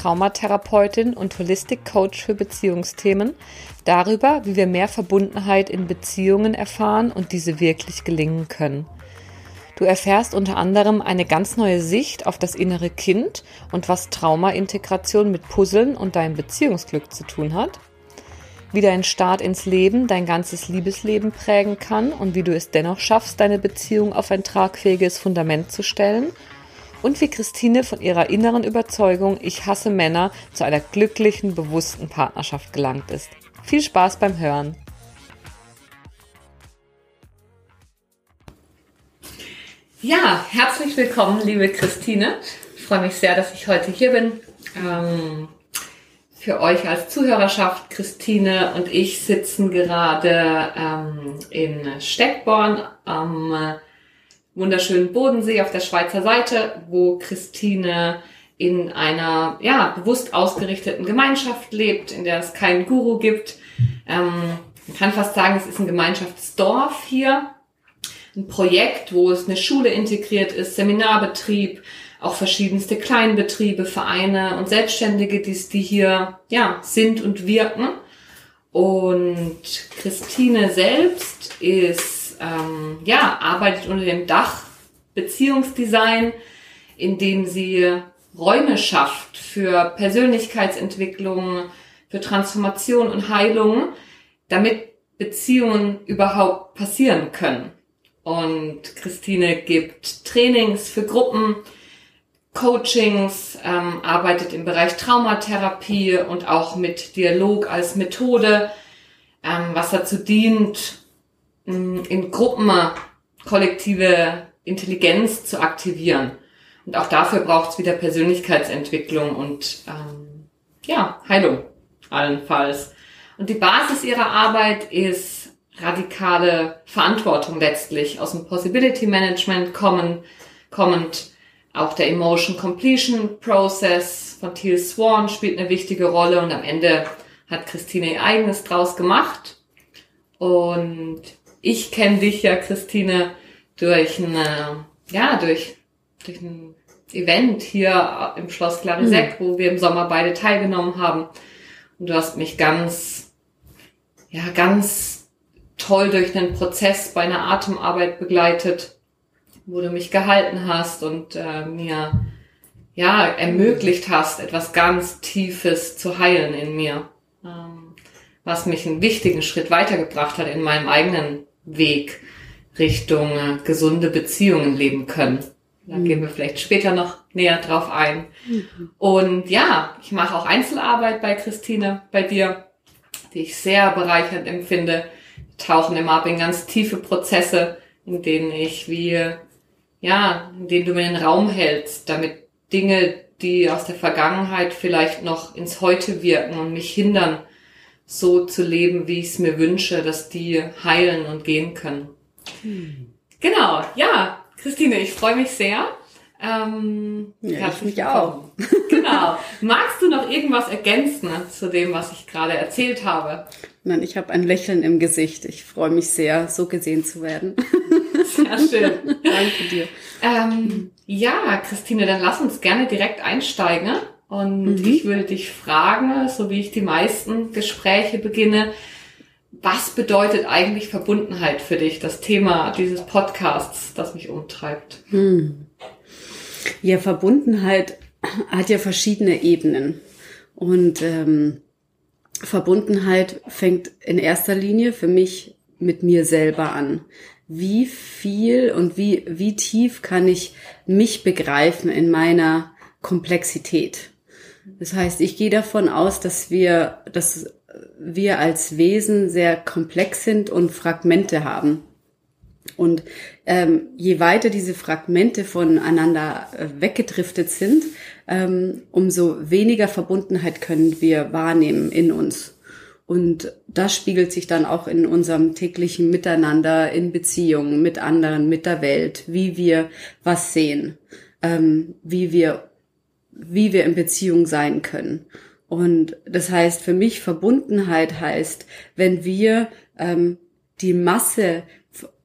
Traumatherapeutin und Holistic Coach für Beziehungsthemen, darüber, wie wir mehr Verbundenheit in Beziehungen erfahren und diese wirklich gelingen können. Du erfährst unter anderem eine ganz neue Sicht auf das innere Kind und was Traumaintegration mit Puzzeln und deinem Beziehungsglück zu tun hat, wie dein Start ins Leben dein ganzes Liebesleben prägen kann und wie du es dennoch schaffst, deine Beziehung auf ein tragfähiges Fundament zu stellen – und wie Christine von ihrer inneren Überzeugung, ich hasse Männer, zu einer glücklichen, bewussten Partnerschaft gelangt ist. Viel Spaß beim Hören. Ja, herzlich willkommen, liebe Christine. Ich freue mich sehr, dass ich heute hier bin. Ähm, für euch als Zuhörerschaft, Christine und ich sitzen gerade ähm, in Steckborn am wunderschönen Bodensee auf der Schweizer Seite, wo Christine in einer ja bewusst ausgerichteten Gemeinschaft lebt, in der es keinen Guru gibt. Ähm, man kann fast sagen, es ist ein Gemeinschaftsdorf hier, ein Projekt, wo es eine Schule integriert ist, Seminarbetrieb, auch verschiedenste Kleinbetriebe, Vereine und Selbstständige, die, die hier ja sind und wirken. Und Christine selbst ist ähm, ja, arbeitet unter dem Dach Beziehungsdesign, indem sie Räume schafft für Persönlichkeitsentwicklung, für Transformation und Heilung, damit Beziehungen überhaupt passieren können. Und Christine gibt Trainings für Gruppen, Coachings, ähm, arbeitet im Bereich Traumatherapie und auch mit Dialog als Methode, ähm, was dazu dient, in Gruppen kollektive Intelligenz zu aktivieren. Und auch dafür braucht es wieder Persönlichkeitsentwicklung und ähm, ja, Heilung allenfalls. Und die Basis ihrer Arbeit ist radikale Verantwortung letztlich aus dem Possibility Management kommen, kommend. Auch der Emotion Completion Process von Teal Swan spielt eine wichtige Rolle und am Ende hat Christine ihr eigenes draus gemacht. Und ich kenne dich ja, Christine, durch ein, ja, durch, durch ein Event hier im Schloss Clarisek, mhm. wo wir im Sommer beide teilgenommen haben. Und du hast mich ganz, ja, ganz toll durch einen Prozess bei einer Atemarbeit begleitet, wo du mich gehalten hast und äh, mir ja ermöglicht hast, etwas ganz Tiefes zu heilen in mir, ähm, was mich einen wichtigen Schritt weitergebracht hat in meinem eigenen Weg Richtung äh, gesunde Beziehungen leben können. Da mhm. gehen wir vielleicht später noch näher drauf ein. Mhm. Und ja, ich mache auch Einzelarbeit bei Christine, bei dir, die ich sehr bereichernd empfinde. Wir tauchen immer ab in ganz tiefe Prozesse, in denen ich wie, ja, in denen du mir den Raum hältst, damit Dinge, die aus der Vergangenheit vielleicht noch ins Heute wirken und mich hindern, so zu leben, wie ich es mir wünsche, dass die heilen und gehen können. Hm. Genau, ja, Christine, ich freue mich sehr. Ähm, ja, ich mich auch. genau. Magst du noch irgendwas ergänzen zu dem, was ich gerade erzählt habe? Nein, ich habe ein Lächeln im Gesicht. Ich freue mich sehr, so gesehen zu werden. Sehr schön. Danke dir. Ähm, ja, Christine, dann lass uns gerne direkt einsteigen. Und mhm. ich würde dich fragen, so wie ich die meisten Gespräche beginne, was bedeutet eigentlich Verbundenheit für dich, das Thema dieses Podcasts, das mich umtreibt? Hm. Ja, Verbundenheit hat ja verschiedene Ebenen. Und ähm, Verbundenheit fängt in erster Linie für mich mit mir selber an. Wie viel und wie, wie tief kann ich mich begreifen in meiner Komplexität? Das heißt, ich gehe davon aus, dass wir, dass wir als Wesen sehr komplex sind und Fragmente haben. Und ähm, je weiter diese Fragmente voneinander äh, weggedriftet sind, ähm, umso weniger Verbundenheit können wir wahrnehmen in uns. Und das spiegelt sich dann auch in unserem täglichen Miteinander, in Beziehungen mit anderen, mit der Welt, wie wir was sehen, ähm, wie wir, wie wir in Beziehung sein können. Und das heißt, für mich Verbundenheit heißt, wenn wir ähm, die Masse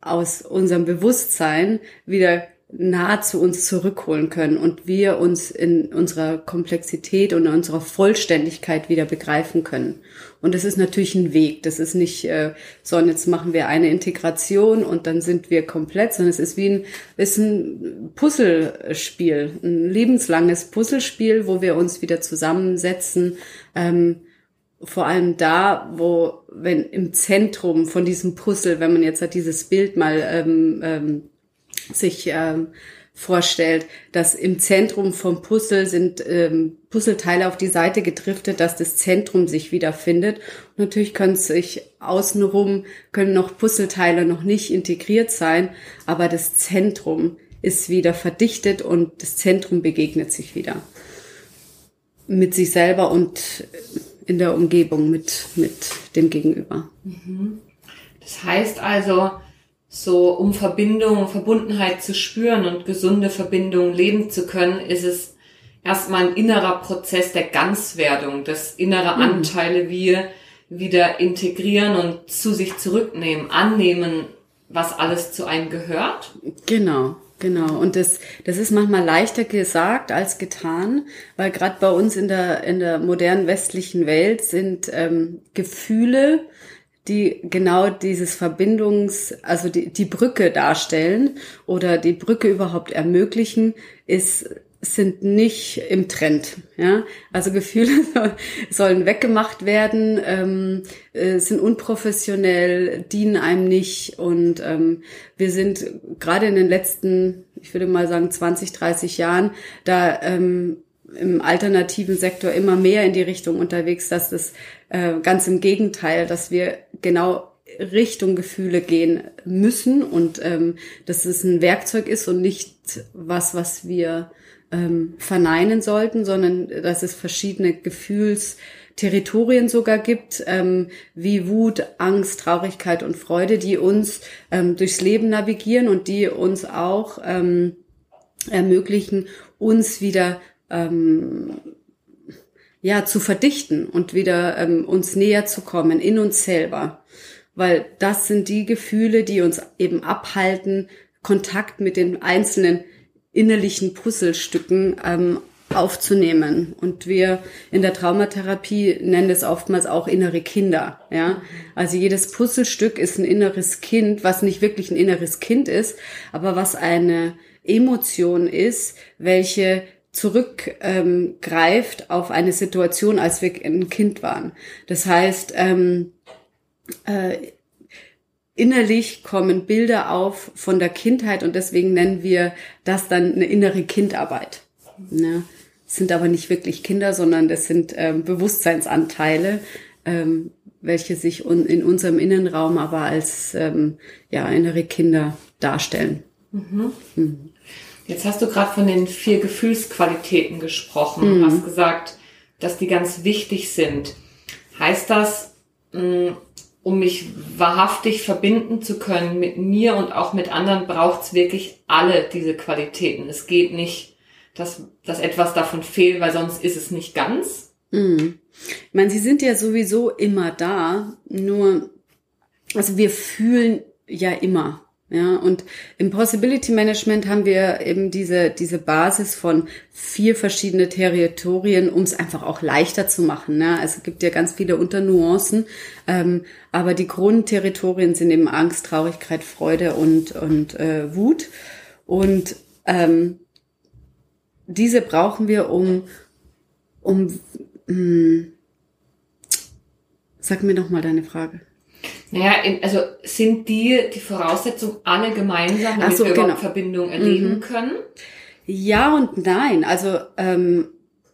aus unserem Bewusstsein wieder nah zu uns zurückholen können und wir uns in unserer Komplexität und in unserer Vollständigkeit wieder begreifen können. Und das ist natürlich ein Weg. Das ist nicht äh, so, und jetzt machen wir eine Integration und dann sind wir komplett, sondern es ist wie ein, ist ein Puzzlespiel, ein lebenslanges Puzzlespiel, wo wir uns wieder zusammensetzen. Ähm, vor allem da, wo, wenn im Zentrum von diesem Puzzle, wenn man jetzt halt dieses Bild mal ähm, ähm, sich ähm, vorstellt, dass im Zentrum vom Puzzle sind ähm, Puzzleteile auf die Seite gedriftet, dass das Zentrum sich wiederfindet. Und natürlich können sich außenrum, können noch Puzzleteile noch nicht integriert sein, aber das Zentrum ist wieder verdichtet und das Zentrum begegnet sich wieder mit sich selber und in der Umgebung mit, mit dem Gegenüber. Mhm. Das heißt also, so um Verbindung, Verbundenheit zu spüren und gesunde Verbindungen leben zu können, ist es erstmal ein innerer Prozess der Ganzwerdung, dass innere mhm. Anteile wir wieder integrieren und zu sich zurücknehmen, annehmen, was alles zu einem gehört. Genau. Genau, und das, das ist manchmal leichter gesagt als getan, weil gerade bei uns in der, in der modernen westlichen Welt sind ähm, Gefühle, die genau dieses Verbindungs, also die, die Brücke darstellen oder die Brücke überhaupt ermöglichen, ist sind nicht im Trend. Ja? Also Gefühle sollen weggemacht werden, ähm, äh, sind unprofessionell, dienen einem nicht. Und ähm, wir sind gerade in den letzten, ich würde mal sagen, 20, 30 Jahren da ähm, im alternativen Sektor immer mehr in die Richtung unterwegs, dass das äh, ganz im Gegenteil, dass wir genau Richtung Gefühle gehen müssen und ähm, dass es ein Werkzeug ist und nicht was, was wir ähm, verneinen sollten, sondern dass es verschiedene Gefühlsterritorien sogar gibt, ähm, wie Wut, Angst, Traurigkeit und Freude, die uns ähm, durchs Leben navigieren und die uns auch ähm, ermöglichen, uns wieder ähm, ja, zu verdichten und wieder ähm, uns näher zu kommen in uns selber. Weil das sind die Gefühle, die uns eben abhalten, Kontakt mit den einzelnen innerlichen Puzzlestücken ähm, aufzunehmen. Und wir in der Traumatherapie nennen es oftmals auch innere Kinder. Ja, also jedes Puzzlestück ist ein inneres Kind, was nicht wirklich ein inneres Kind ist, aber was eine Emotion ist, welche zurückgreift ähm, auf eine Situation, als wir ein Kind waren. Das heißt, ähm, äh, innerlich kommen Bilder auf von der Kindheit und deswegen nennen wir das dann eine innere Kindarbeit. Ne? Das sind aber nicht wirklich Kinder, sondern das sind ähm, Bewusstseinsanteile, ähm, welche sich un in unserem Innenraum aber als ähm, ja, innere Kinder darstellen. Mhm. Mhm. Jetzt hast du gerade von den vier Gefühlsqualitäten gesprochen. Mhm. Du hast gesagt, dass die ganz wichtig sind. Heißt das, mm, um mich wahrhaftig verbinden zu können mit mir und auch mit anderen, braucht es wirklich alle diese Qualitäten. Es geht nicht, dass, dass etwas davon fehlt, weil sonst ist es nicht ganz. Mhm. Ich meine, sie sind ja sowieso immer da, nur, also wir fühlen ja immer. Ja, und im Possibility Management haben wir eben diese, diese Basis von vier verschiedene Territorien, um es einfach auch leichter zu machen. Ne? Also es gibt ja ganz viele Unternuancen, ähm, aber die Grundterritorien sind eben Angst, Traurigkeit, Freude und, und äh, Wut. Und ähm, diese brauchen wir, um, um mh, hm, sag mir noch mal deine Frage. Naja, also sind die die Voraussetzung alle gemeinsam, damit so, wir genau. Verbindung erleben mhm. können? Ja und nein. Also ähm,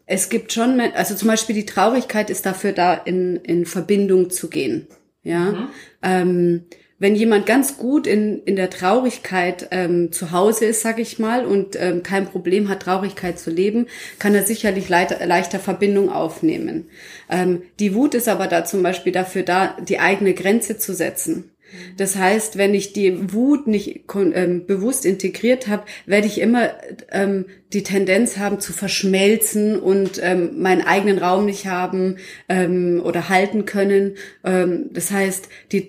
es gibt schon, also zum Beispiel die Traurigkeit ist dafür da, in, in Verbindung zu gehen. Ja. Mhm. Ähm, wenn jemand ganz gut in, in der Traurigkeit ähm, zu Hause ist, sag ich mal, und ähm, kein Problem hat, Traurigkeit zu leben, kann er sicherlich leichter, leichter Verbindung aufnehmen. Ähm, die Wut ist aber da zum Beispiel dafür da, die eigene Grenze zu setzen. Das heißt, wenn ich die Wut nicht ähm, bewusst integriert habe, werde ich immer ähm, die Tendenz haben zu verschmelzen und ähm, meinen eigenen Raum nicht haben ähm, oder halten können. Ähm, das heißt, die,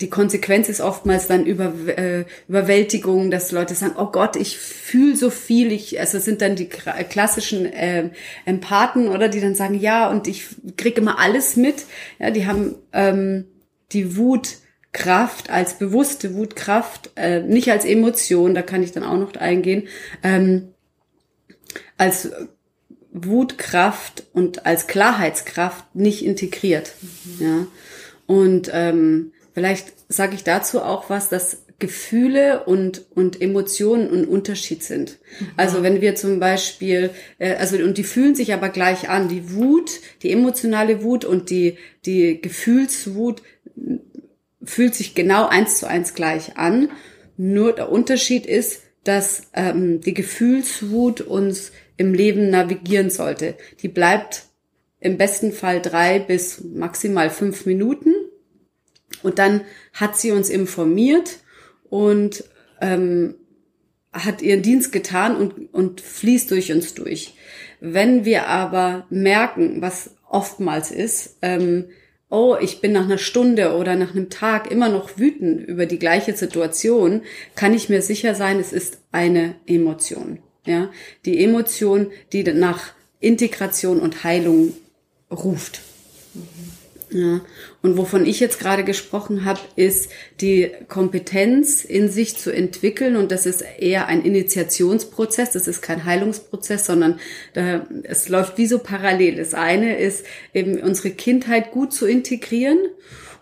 die Konsequenz ist oftmals dann über, äh, Überwältigung, dass Leute sagen, oh Gott, ich fühle so viel. Ich, also sind dann die klassischen äh, Empathen, oder die dann sagen, ja, und ich kriege immer alles mit. Ja, die haben ähm, die Wut Kraft, als bewusste Wutkraft, äh, nicht als Emotion, da kann ich dann auch noch eingehen, ähm, als Wutkraft und als Klarheitskraft nicht integriert. Mhm. Ja. Und ähm, vielleicht sage ich dazu auch was, dass Gefühle und, und Emotionen ein Unterschied sind. Mhm. Also wenn wir zum Beispiel, äh, also und die fühlen sich aber gleich an, die Wut, die emotionale Wut und die, die Gefühlswut fühlt sich genau eins zu eins gleich an. Nur der Unterschied ist, dass ähm, die Gefühlswut uns im Leben navigieren sollte. Die bleibt im besten Fall drei bis maximal fünf Minuten und dann hat sie uns informiert und ähm, hat ihren Dienst getan und, und fließt durch uns durch. Wenn wir aber merken, was oftmals ist, ähm, oh, ich bin nach einer Stunde oder nach einem Tag immer noch wütend über die gleiche Situation, kann ich mir sicher sein, es ist eine Emotion. Ja, die Emotion, die nach Integration und Heilung ruft. Ja. Und wovon ich jetzt gerade gesprochen habe, ist die Kompetenz in sich zu entwickeln. Und das ist eher ein Initiationsprozess. Das ist kein Heilungsprozess, sondern äh, es läuft wie so parallel. Das eine ist eben unsere Kindheit gut zu integrieren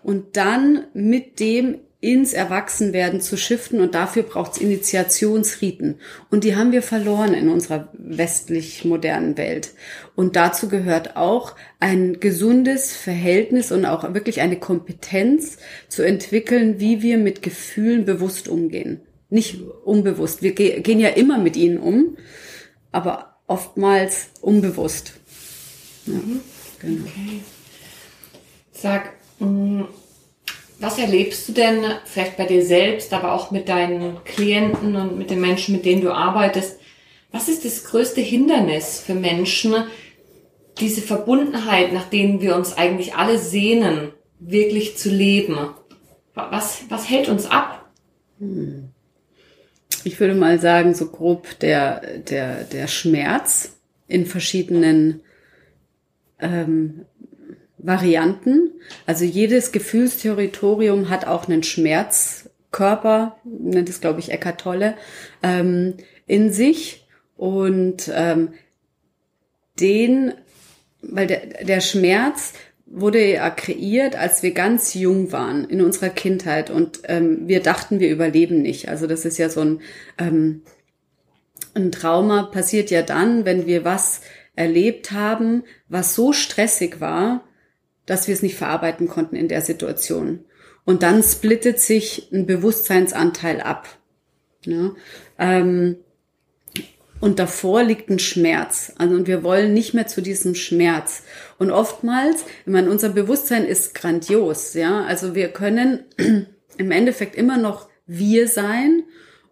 und dann mit dem ins Erwachsenwerden zu shiften und dafür braucht es Initiationsriten. Und die haben wir verloren in unserer westlich modernen Welt. Und dazu gehört auch ein gesundes Verhältnis und auch wirklich eine Kompetenz zu entwickeln, wie wir mit Gefühlen bewusst umgehen. Nicht unbewusst. Wir gehen ja immer mit ihnen um, aber oftmals unbewusst. Ja, mhm. genau. Okay. Sag, mm, was erlebst du denn vielleicht bei dir selbst, aber auch mit deinen Klienten und mit den Menschen, mit denen du arbeitest? Was ist das größte Hindernis für Menschen, diese Verbundenheit, nach denen wir uns eigentlich alle sehnen, wirklich zu leben? Was, was hält uns ab? Ich würde mal sagen, so grob der, der, der Schmerz in verschiedenen ähm, Varianten. Also jedes Gefühlsterritorium hat auch einen Schmerzkörper, nennt es, glaube ich, Eckart Tolle, ähm, in sich. Und ähm, den, weil der, der Schmerz wurde ja kreiert, als wir ganz jung waren in unserer Kindheit und ähm, wir dachten, wir überleben nicht. Also das ist ja so ein, ähm, ein Trauma passiert ja dann, wenn wir was erlebt haben, was so stressig war, dass wir es nicht verarbeiten konnten in der Situation. Und dann splittet sich ein Bewusstseinsanteil ab. Ja? Ähm, und davor liegt ein Schmerz. Also, und wir wollen nicht mehr zu diesem Schmerz. Und oftmals, ich meine, unser Bewusstsein ist grandios, ja. Also wir können im Endeffekt immer noch wir sein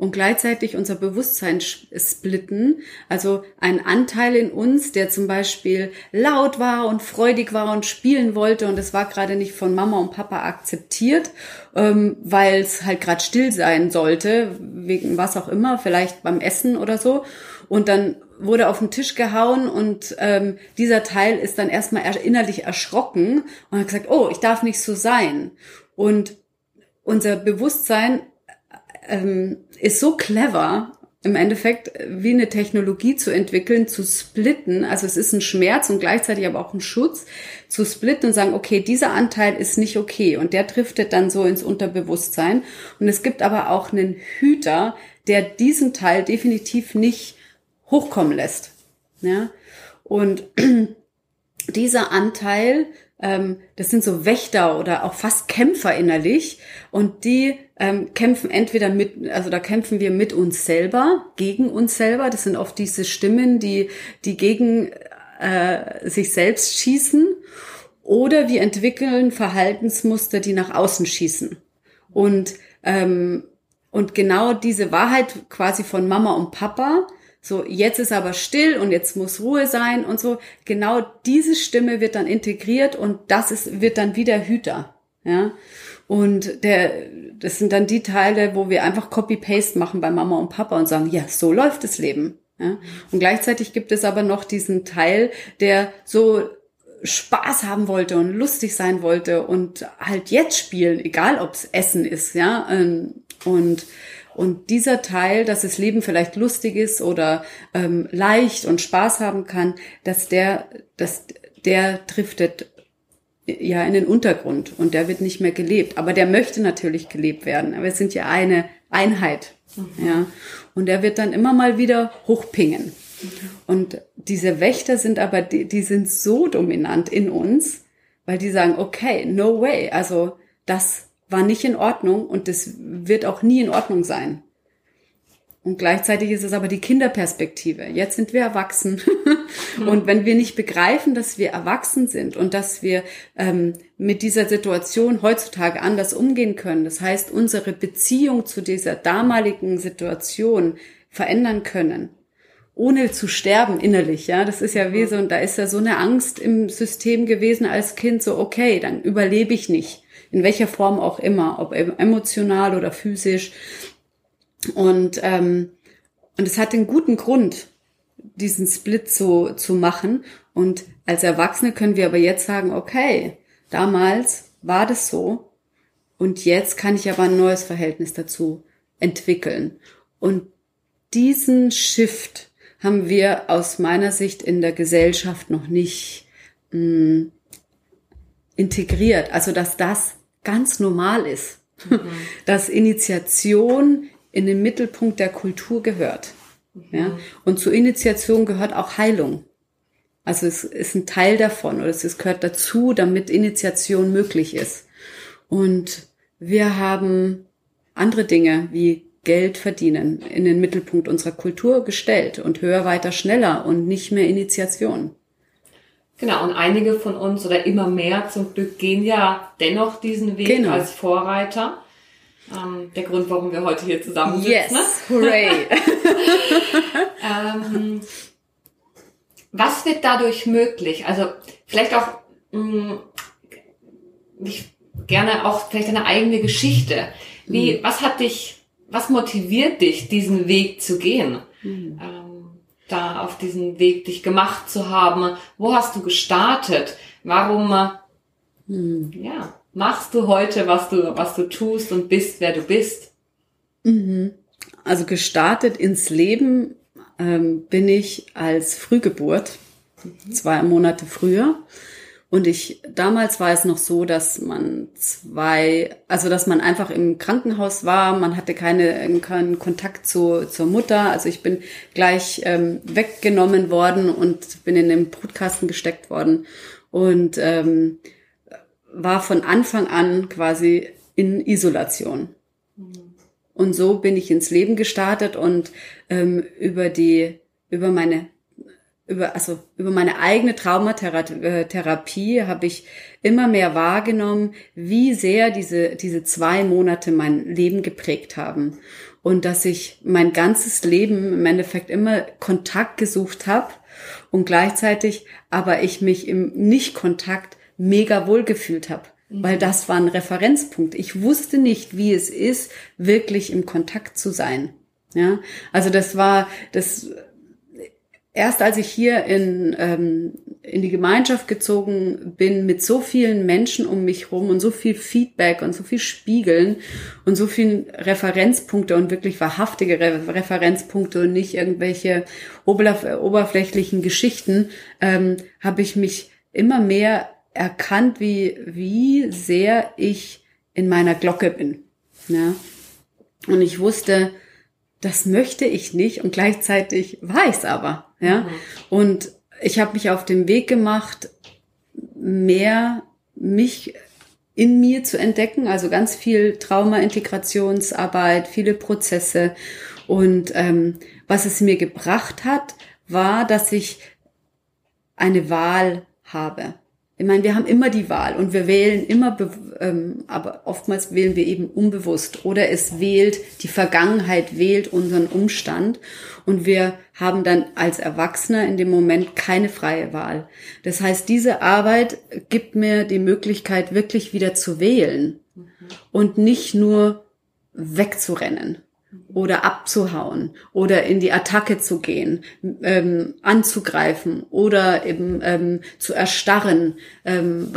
und gleichzeitig unser Bewusstsein splitten. Also ein Anteil in uns, der zum Beispiel laut war und freudig war und spielen wollte und es war gerade nicht von Mama und Papa akzeptiert, ähm, weil es halt gerade still sein sollte, wegen was auch immer, vielleicht beim Essen oder so. Und dann wurde auf den Tisch gehauen und ähm, dieser Teil ist dann erstmal innerlich erschrocken und hat gesagt, oh, ich darf nicht so sein. Und unser Bewusstsein ähm, ist so clever, im Endeffekt wie eine Technologie zu entwickeln, zu splitten. Also es ist ein Schmerz und gleichzeitig aber auch ein Schutz, zu splitten und sagen, okay, dieser Anteil ist nicht okay und der driftet dann so ins Unterbewusstsein. Und es gibt aber auch einen Hüter, der diesen Teil definitiv nicht hochkommen lässt. Ja? Und dieser Anteil ähm, das sind so Wächter oder auch fast Kämpfer innerlich und die ähm, kämpfen entweder mit, also da kämpfen wir mit uns selber, gegen uns selber. Das sind oft diese Stimmen, die, die gegen äh, sich selbst schießen. Oder wir entwickeln Verhaltensmuster, die nach außen schießen. Und, ähm, und genau diese Wahrheit quasi von Mama und Papa, so, jetzt ist aber still und jetzt muss Ruhe sein und so. Genau diese Stimme wird dann integriert und das ist, wird dann wieder Hüter. Ja. Und der, das sind dann die Teile, wo wir einfach Copy-Paste machen bei Mama und Papa und sagen, ja, so läuft das Leben. Ja. Und gleichzeitig gibt es aber noch diesen Teil, der so Spaß haben wollte und lustig sein wollte und halt jetzt spielen, egal ob's Essen ist, ja. Ähm, und und dieser Teil, dass das Leben vielleicht lustig ist oder ähm, leicht und Spaß haben kann, dass der, dass der driftet ja in den Untergrund und der wird nicht mehr gelebt. Aber der möchte natürlich gelebt werden. Aber wir sind ja eine Einheit. Mhm. Ja. Und der wird dann immer mal wieder hochpingen. Mhm. Und diese Wächter sind aber, die, die sind so dominant in uns, weil die sagen, okay, no way. Also das war nicht in Ordnung und das wird auch nie in Ordnung sein. Und gleichzeitig ist es aber die Kinderperspektive. Jetzt sind wir erwachsen. und wenn wir nicht begreifen, dass wir erwachsen sind und dass wir ähm, mit dieser Situation heutzutage anders umgehen können, das heißt, unsere Beziehung zu dieser damaligen Situation verändern können, ohne zu sterben innerlich, ja, das ist ja wie so, und da ist ja so eine Angst im System gewesen als Kind, so, okay, dann überlebe ich nicht in welcher Form auch immer, ob emotional oder physisch. Und, ähm, und es hat einen guten Grund, diesen Split zu, zu machen. Und als Erwachsene können wir aber jetzt sagen, okay, damals war das so und jetzt kann ich aber ein neues Verhältnis dazu entwickeln. Und diesen Shift haben wir aus meiner Sicht in der Gesellschaft noch nicht mh, mm, integriert. Also dass das ganz normal ist, mhm. dass Initiation in den Mittelpunkt der Kultur gehört. Mhm. Ja? Und zur Initiation gehört auch Heilung. Also es ist ein Teil davon oder es gehört dazu, damit Initiation möglich ist. Und wir haben andere Dinge wie Geld verdienen in den Mittelpunkt unserer Kultur gestellt und höher, weiter, schneller und nicht mehr Initiation. Genau, und einige von uns oder immer mehr zum Glück gehen ja dennoch diesen Weg genau. als Vorreiter. Ähm, der Grund, warum wir heute hier zusammen sitzen. Yes, ne? hooray! ähm, was wird dadurch möglich? Also vielleicht auch mh, mm, ich gerne auch vielleicht eine eigene Geschichte. Wie, mhm. was hat dich, was motiviert dich, diesen Weg zu gehen? Mhm. Ähm, da auf diesen Weg dich gemacht zu haben? Wo hast du gestartet? Warum, hm. ja, machst du heute, was du, was du tust und bist, wer du bist? Mhm. Also gestartet ins Leben ähm, bin ich als Frühgeburt, mhm. zwei Monate früher. Und ich, damals war es noch so, dass man zwei, also dass man einfach im Krankenhaus war, man hatte keine, keinen Kontakt zu, zur Mutter. Also ich bin gleich ähm, weggenommen worden und bin in den Brutkasten gesteckt worden und ähm, war von Anfang an quasi in Isolation. Und so bin ich ins Leben gestartet und ähm, über die, über meine über, also über meine eigene Traumatherapie habe ich immer mehr wahrgenommen, wie sehr diese, diese zwei Monate mein Leben geprägt haben. Und dass ich mein ganzes Leben im Endeffekt immer Kontakt gesucht habe und gleichzeitig aber ich mich im Nicht-Kontakt mega wohl gefühlt habe. Mhm. Weil das war ein Referenzpunkt. Ich wusste nicht, wie es ist, wirklich im Kontakt zu sein. Ja, also das war, das erst als ich hier in, ähm, in die Gemeinschaft gezogen bin, mit so vielen Menschen um mich rum und so viel Feedback und so viel Spiegeln und so vielen Referenzpunkte und wirklich wahrhaftige Re Referenzpunkte und nicht irgendwelche oberflächlichen Geschichten, ähm, habe ich mich immer mehr erkannt, wie, wie sehr ich in meiner Glocke bin. Ja? Und ich wusste, das möchte ich nicht und gleichzeitig war ich es aber. Ja? Mhm. Und ich habe mich auf den Weg gemacht, mehr mich in mir zu entdecken, also ganz viel Trauma-Integrationsarbeit, viele Prozesse. Und ähm, was es mir gebracht hat, war, dass ich eine Wahl habe. Ich meine, wir haben immer die Wahl und wir wählen immer, ähm, aber oftmals wählen wir eben unbewusst oder es wählt, die Vergangenheit wählt unseren Umstand und wir haben dann als Erwachsener in dem Moment keine freie Wahl. Das heißt, diese Arbeit gibt mir die Möglichkeit, wirklich wieder zu wählen mhm. und nicht nur wegzurennen oder abzuhauen oder in die Attacke zu gehen, ähm, anzugreifen oder eben ähm, zu erstarren, ähm,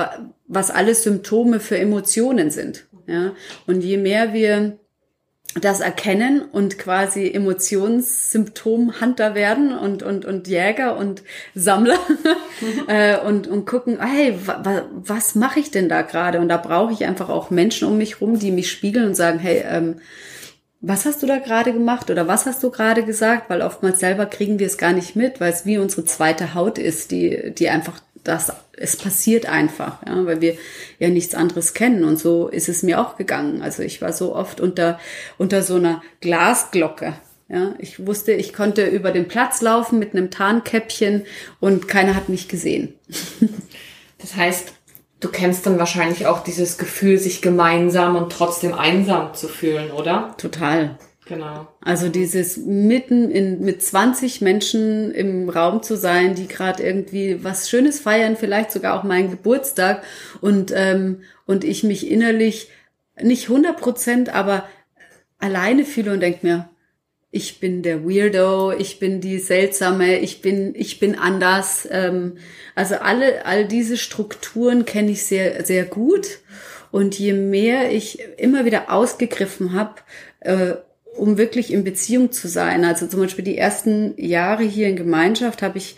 was alles Symptome für Emotionen sind. Ja? Und je mehr wir das erkennen und quasi Emotionssymptomhunter werden und, und, und Jäger und Sammler mhm. äh, und, und gucken, hey, wa, wa, was mache ich denn da gerade? Und da brauche ich einfach auch Menschen um mich rum, die mich spiegeln und sagen, hey, ähm, was hast du da gerade gemacht oder was hast du gerade gesagt? Weil oftmals selber kriegen wir es gar nicht mit, weil es wie unsere zweite Haut ist, die, die einfach das, es passiert einfach, ja, weil wir ja nichts anderes kennen. Und so ist es mir auch gegangen. Also ich war so oft unter, unter so einer Glasglocke. Ja, ich wusste, ich konnte über den Platz laufen mit einem Tarnkäppchen und keiner hat mich gesehen. Das heißt, Du kennst dann wahrscheinlich auch dieses Gefühl, sich gemeinsam und trotzdem einsam zu fühlen, oder? Total. Genau. Also dieses mitten in, mit 20 Menschen im Raum zu sein, die gerade irgendwie was Schönes feiern, vielleicht sogar auch meinen Geburtstag und, ähm, und ich mich innerlich nicht 100 Prozent, aber alleine fühle und denke mir, ich bin der Weirdo, ich bin die Seltsame, ich bin, ich bin anders. Ähm, also alle, all diese Strukturen kenne ich sehr, sehr gut. Und je mehr ich immer wieder ausgegriffen habe, äh, um wirklich in Beziehung zu sein, also zum Beispiel die ersten Jahre hier in Gemeinschaft habe ich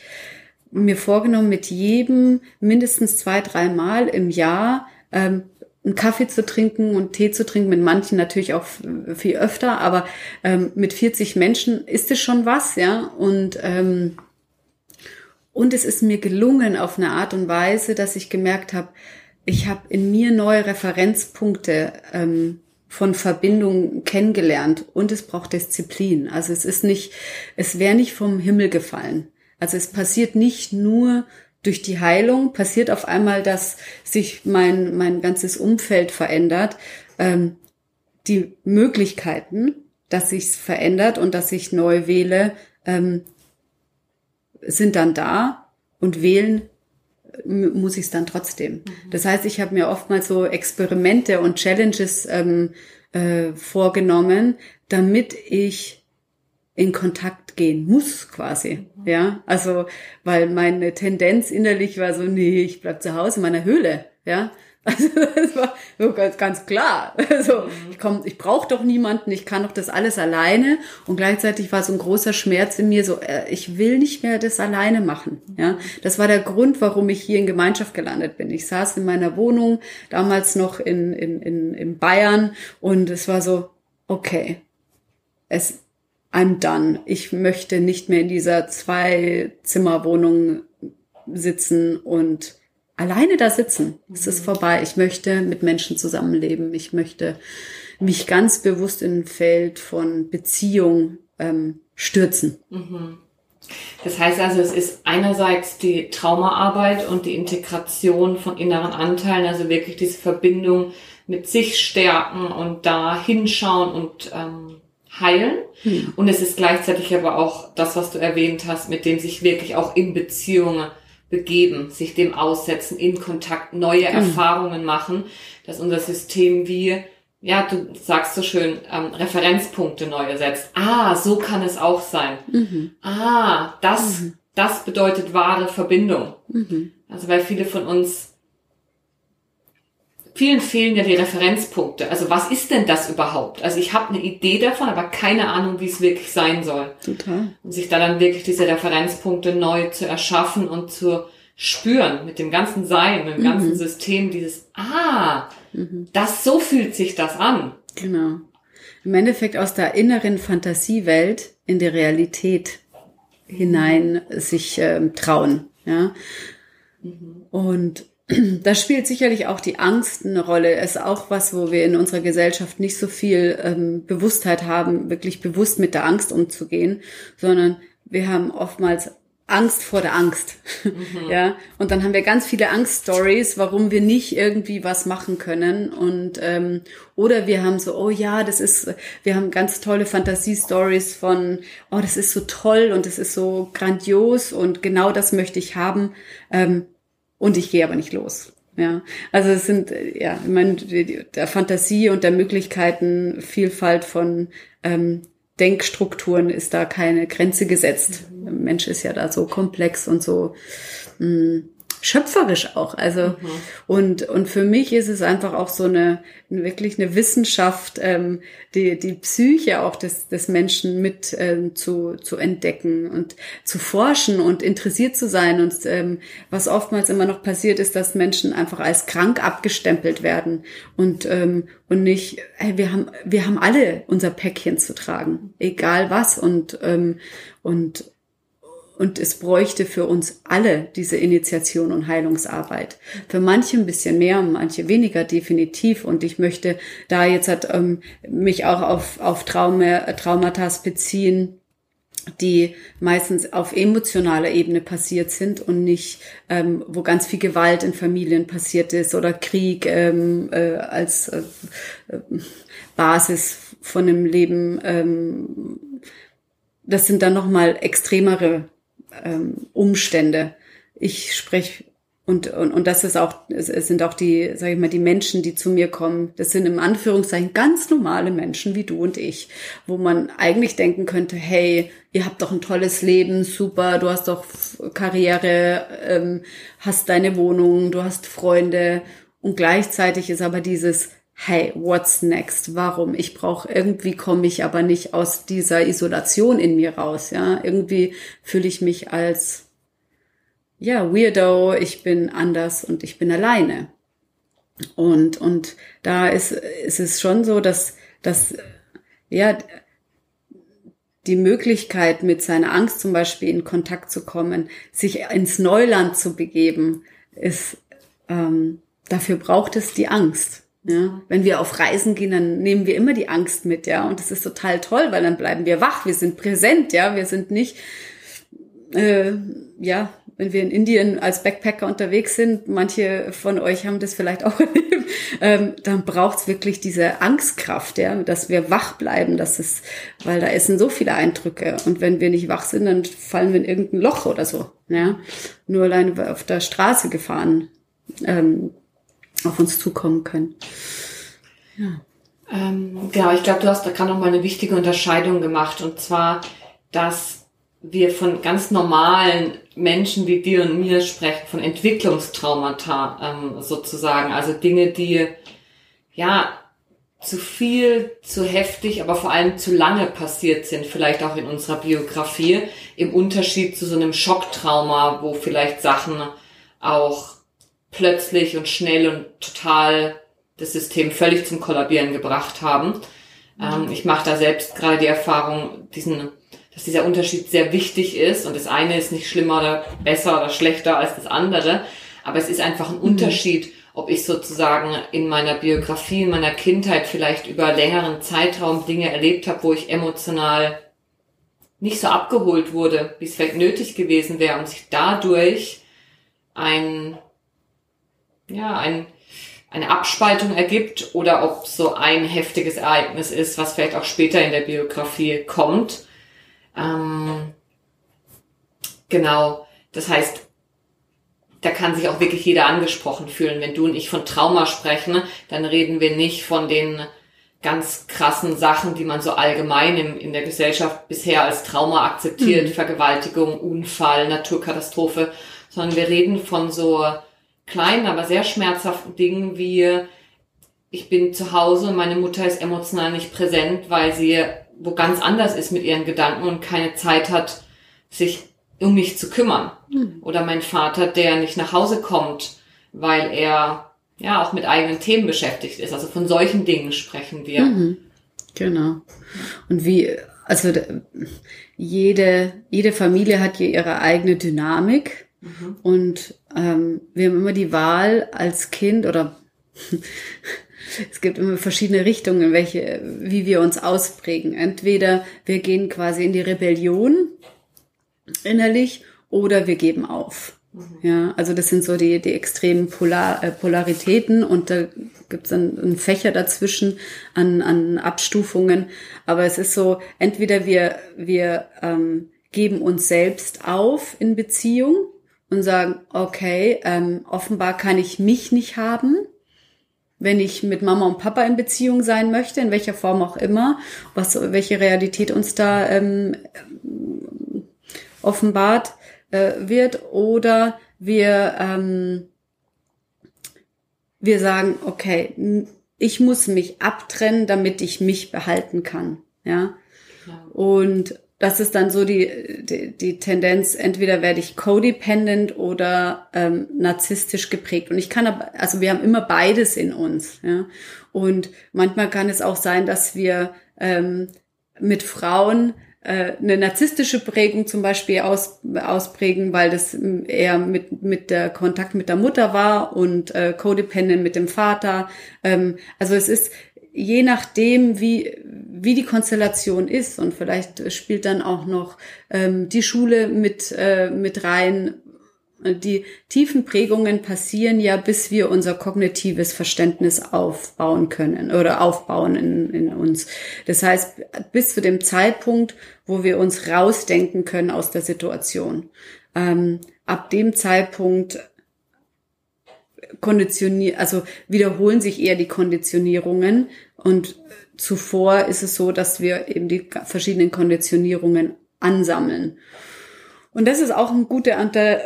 mir vorgenommen, mit jedem mindestens zwei, dreimal im Jahr ähm, einen Kaffee zu trinken und Tee zu trinken, mit manchen natürlich auch viel öfter, aber ähm, mit 40 Menschen ist es schon was, ja. Und, ähm, und es ist mir gelungen auf eine Art und Weise, dass ich gemerkt habe, ich habe in mir neue Referenzpunkte ähm, von Verbindungen kennengelernt und es braucht Disziplin. Also es ist nicht, es wäre nicht vom Himmel gefallen. Also es passiert nicht nur durch die Heilung passiert auf einmal, dass sich mein, mein ganzes Umfeld verändert. Ähm, die Möglichkeiten, dass sich's verändert und dass ich neu wähle, ähm, sind dann da und wählen muss ich es dann trotzdem. Mhm. Das heißt, ich habe mir oftmals so Experimente und Challenges ähm, äh, vorgenommen, damit ich in Kontakt gehen muss quasi, ja, also weil meine Tendenz innerlich war so, nee, ich bleib zu Hause in meiner Höhle, ja, also das war so ganz, ganz klar. Also ich komm, ich brauche doch niemanden, ich kann doch das alles alleine. Und gleichzeitig war so ein großer Schmerz in mir, so äh, ich will nicht mehr das alleine machen. Ja, das war der Grund, warum ich hier in Gemeinschaft gelandet bin. Ich saß in meiner Wohnung damals noch in in in, in Bayern und es war so okay, es I'm done. Ich möchte nicht mehr in dieser Zwei-Zimmer-Wohnung sitzen und alleine da sitzen. Es ist vorbei. Ich möchte mit Menschen zusammenleben. Ich möchte mich ganz bewusst in ein Feld von Beziehung ähm, stürzen. Mhm. Das heißt also, es ist einerseits die Traumaarbeit und die Integration von inneren Anteilen, also wirklich diese Verbindung mit sich stärken und da hinschauen und ähm, heilen. Hm. Und es ist gleichzeitig aber auch das, was du erwähnt hast, mit dem sich wirklich auch in Beziehungen begeben, sich dem aussetzen, in Kontakt, neue hm. Erfahrungen machen, dass unser System wie, ja, du sagst so schön, ähm, Referenzpunkte neu setzt. Ah, so kann es auch sein. Mhm. Ah, das, mhm. das bedeutet wahre Verbindung. Mhm. Also weil viele von uns vielen fehlen ja die Referenzpunkte. Also was ist denn das überhaupt? Also ich habe eine Idee davon, aber keine Ahnung, wie es wirklich sein soll. Total. Und sich da dann wirklich diese Referenzpunkte neu zu erschaffen und zu spüren mit dem ganzen Sein, mit dem mhm. ganzen System, dieses, ah, mhm. das, so fühlt sich das an. Genau. Im Endeffekt aus der inneren Fantasiewelt in die Realität hinein sich ähm, trauen, ja. Mhm. Und da spielt sicherlich auch die Angst eine Rolle. Es ist auch was, wo wir in unserer Gesellschaft nicht so viel ähm, Bewusstheit haben, wirklich bewusst mit der Angst umzugehen, sondern wir haben oftmals Angst vor der Angst. Mhm. Ja. Und dann haben wir ganz viele Angststories, warum wir nicht irgendwie was machen können. Und ähm, oder wir haben so, oh ja, das ist, wir haben ganz tolle Fantasiestories von, oh, das ist so toll und das ist so grandios und genau das möchte ich haben. Ähm, und ich gehe aber nicht los. Ja, also es sind ja, ich meine, der Fantasie und der Möglichkeiten Vielfalt von ähm, Denkstrukturen ist da keine Grenze gesetzt. Der Mensch ist ja da so komplex und so mh, hm, schöpferisch auch. Also mhm. und und für mich ist es einfach auch so eine wirklich eine Wissenschaft, ähm, die die Psyche auch des des Menschen mit ähm, zu zu entdecken und zu forschen und interessiert zu sein. Und ähm, was oftmals immer noch passiert, ist, dass Menschen einfach als krank abgestempelt werden und ähm, und nicht, hey, wir haben wir haben alle unser Päckchen zu tragen, egal was und ähm, und und es bräuchte für uns alle diese Initiation und Heilungsarbeit. Für manche ein bisschen mehr, manche weniger definitiv. Und ich möchte da jetzt hat, ähm, mich auch auf, auf Trauma, Traumata beziehen, die meistens auf emotionaler Ebene passiert sind und nicht, ähm, wo ganz viel Gewalt in Familien passiert ist oder Krieg ähm, äh, als äh, äh Basis von dem Leben. Ähm, das sind dann nochmal extremere ähm, Umstände. Ich spreche und, und, und das ist auch, es, es sind auch die, sage ich mal, die Menschen, die zu mir kommen. Das sind im Anführungszeichen ganz normale Menschen wie du und ich, wo man eigentlich denken könnte, hey, ihr habt doch ein tolles Leben, super, du hast doch Karriere, ähm, hast deine Wohnung, du hast Freunde und gleichzeitig ist aber dieses, hey, what's next? Warum? Ich brauche irgendwie komme ich aber nicht aus dieser Isolation in mir raus, ja? Irgendwie fühle ich mich als ja, weirdo, ich bin anders und ich bin alleine. Und und da ist ist es schon so, dass dass ja die Möglichkeit, mit seiner Angst zum Beispiel in Kontakt zu kommen, sich ins Neuland zu begeben, ist ähm, dafür braucht es die Angst. Ja, wenn wir auf Reisen gehen, dann nehmen wir immer die Angst mit, ja. Und das ist total toll, weil dann bleiben wir wach, wir sind präsent, ja. Wir sind nicht, äh, ja, wenn wir in Indien als Backpacker unterwegs sind, manche von euch haben das vielleicht auch erlebt, ähm, dann braucht's wirklich diese Angstkraft, ja, dass wir wach bleiben, dass es, weil da sind so viele Eindrücke. Und wenn wir nicht wach sind, dann fallen wir in irgendein Loch oder so, ja. Nur allein auf der Straße gefahren. Ähm, auf uns zukommen können. Ja. Ähm, genau, ich glaube, du hast da gerade noch mal eine wichtige Unterscheidung gemacht und zwar, dass wir von ganz normalen Menschen wie dir und mir sprechen, von Entwicklungstraumata ähm, sozusagen, also Dinge, die ja zu viel, zu heftig, aber vor allem zu lange passiert sind, vielleicht auch in unserer Biografie, im Unterschied zu so einem Schocktrauma, wo vielleicht Sachen auch plötzlich und schnell und total das System völlig zum Kollabieren gebracht haben. Ähm, ich mache da selbst gerade die Erfahrung, diesen, dass dieser Unterschied sehr wichtig ist und das eine ist nicht schlimmer oder besser oder schlechter als das andere, aber es ist einfach ein mhm. Unterschied, ob ich sozusagen in meiner Biografie, in meiner Kindheit vielleicht über längeren Zeitraum Dinge erlebt habe, wo ich emotional nicht so abgeholt wurde, wie es vielleicht nötig gewesen wäre und sich dadurch ein ja, ein, eine Abspaltung ergibt oder ob so ein heftiges Ereignis ist, was vielleicht auch später in der Biografie kommt. Ähm, genau, das heißt, da kann sich auch wirklich jeder angesprochen fühlen. Wenn du und ich von Trauma sprechen, dann reden wir nicht von den ganz krassen Sachen, die man so allgemein im, in der Gesellschaft bisher als Trauma akzeptiert, mhm. Vergewaltigung, Unfall, Naturkatastrophe, sondern wir reden von so kleinen, aber sehr schmerzhaften Dingen wie ich bin zu Hause und meine Mutter ist emotional nicht präsent, weil sie wo ganz anders ist mit ihren Gedanken und keine Zeit hat, sich um mich zu kümmern. Mhm. Oder mein Vater, der nicht nach Hause kommt, weil er ja auch mit eigenen Themen beschäftigt ist. Also von solchen Dingen sprechen wir. Mhm. Genau. Und wie, also jede, jede Familie hat hier ihre eigene Dynamik. Mhm. Und ähm, wir haben immer die Wahl als Kind oder es gibt immer verschiedene Richtungen, welche, wie wir uns ausprägen. Entweder wir gehen quasi in die Rebellion innerlich oder wir geben auf. Mhm. Ja, also das sind so die, die extremen Polar, äh, Polaritäten und da gibt es dann einen Fächer dazwischen an, an Abstufungen. Aber es ist so, entweder wir, wir ähm, geben uns selbst auf in Beziehung und sagen, okay, ähm, offenbar kann ich mich nicht haben, wenn ich mit Mama und Papa in Beziehung sein möchte, in welcher Form auch immer, was welche Realität uns da ähm, offenbart äh, wird, oder wir ähm, wir sagen, okay, ich muss mich abtrennen, damit ich mich behalten kann, ja. Und das ist dann so die, die, die Tendenz, entweder werde ich codependent oder ähm, narzisstisch geprägt. Und ich kann aber, also wir haben immer beides in uns. Ja? Und manchmal kann es auch sein, dass wir ähm, mit Frauen äh, eine narzisstische Prägung zum Beispiel aus, ausprägen, weil das eher mit, mit der Kontakt mit der Mutter war und äh, codependent mit dem Vater. Ähm, also es ist je nachdem, wie, wie die Konstellation ist und vielleicht spielt dann auch noch ähm, die Schule mit, äh, mit rein. Die tiefen Prägungen passieren ja, bis wir unser kognitives Verständnis aufbauen können oder aufbauen in, in uns. Das heißt, bis zu dem Zeitpunkt, wo wir uns rausdenken können aus der Situation. Ähm, ab dem Zeitpunkt konditioniert, also wiederholen sich eher die Konditionierungen und zuvor ist es so, dass wir eben die verschiedenen Konditionierungen ansammeln. Und das ist auch eine gute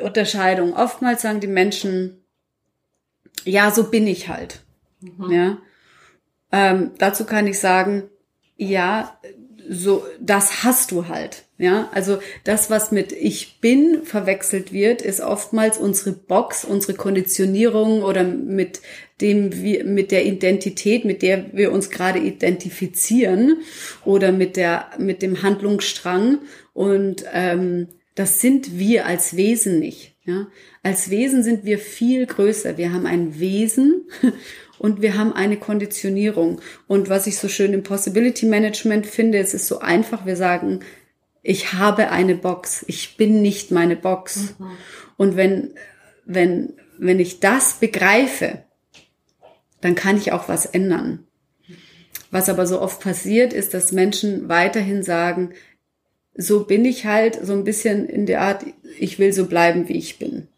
Unterscheidung. Oftmals sagen die Menschen, ja, so bin ich halt. Mhm. Ja. Ähm, dazu kann ich sagen, ja, so, das hast du halt. Ja, also das, was mit ich bin verwechselt wird, ist oftmals unsere Box, unsere Konditionierung oder mit dem wir, mit der Identität, mit der wir uns gerade identifizieren oder mit der, mit dem Handlungsstrang. Und ähm, das sind wir als Wesen nicht. Ja, als Wesen sind wir viel größer. Wir haben ein Wesen und wir haben eine Konditionierung. Und was ich so schön im Possibility Management finde, es ist so einfach. Wir sagen, ich habe eine Box, ich bin nicht meine Box. Mhm. Und wenn, wenn, wenn ich das begreife, dann kann ich auch was ändern. Was aber so oft passiert, ist, dass Menschen weiterhin sagen, so bin ich halt so ein bisschen in der Art, ich will so bleiben, wie ich bin.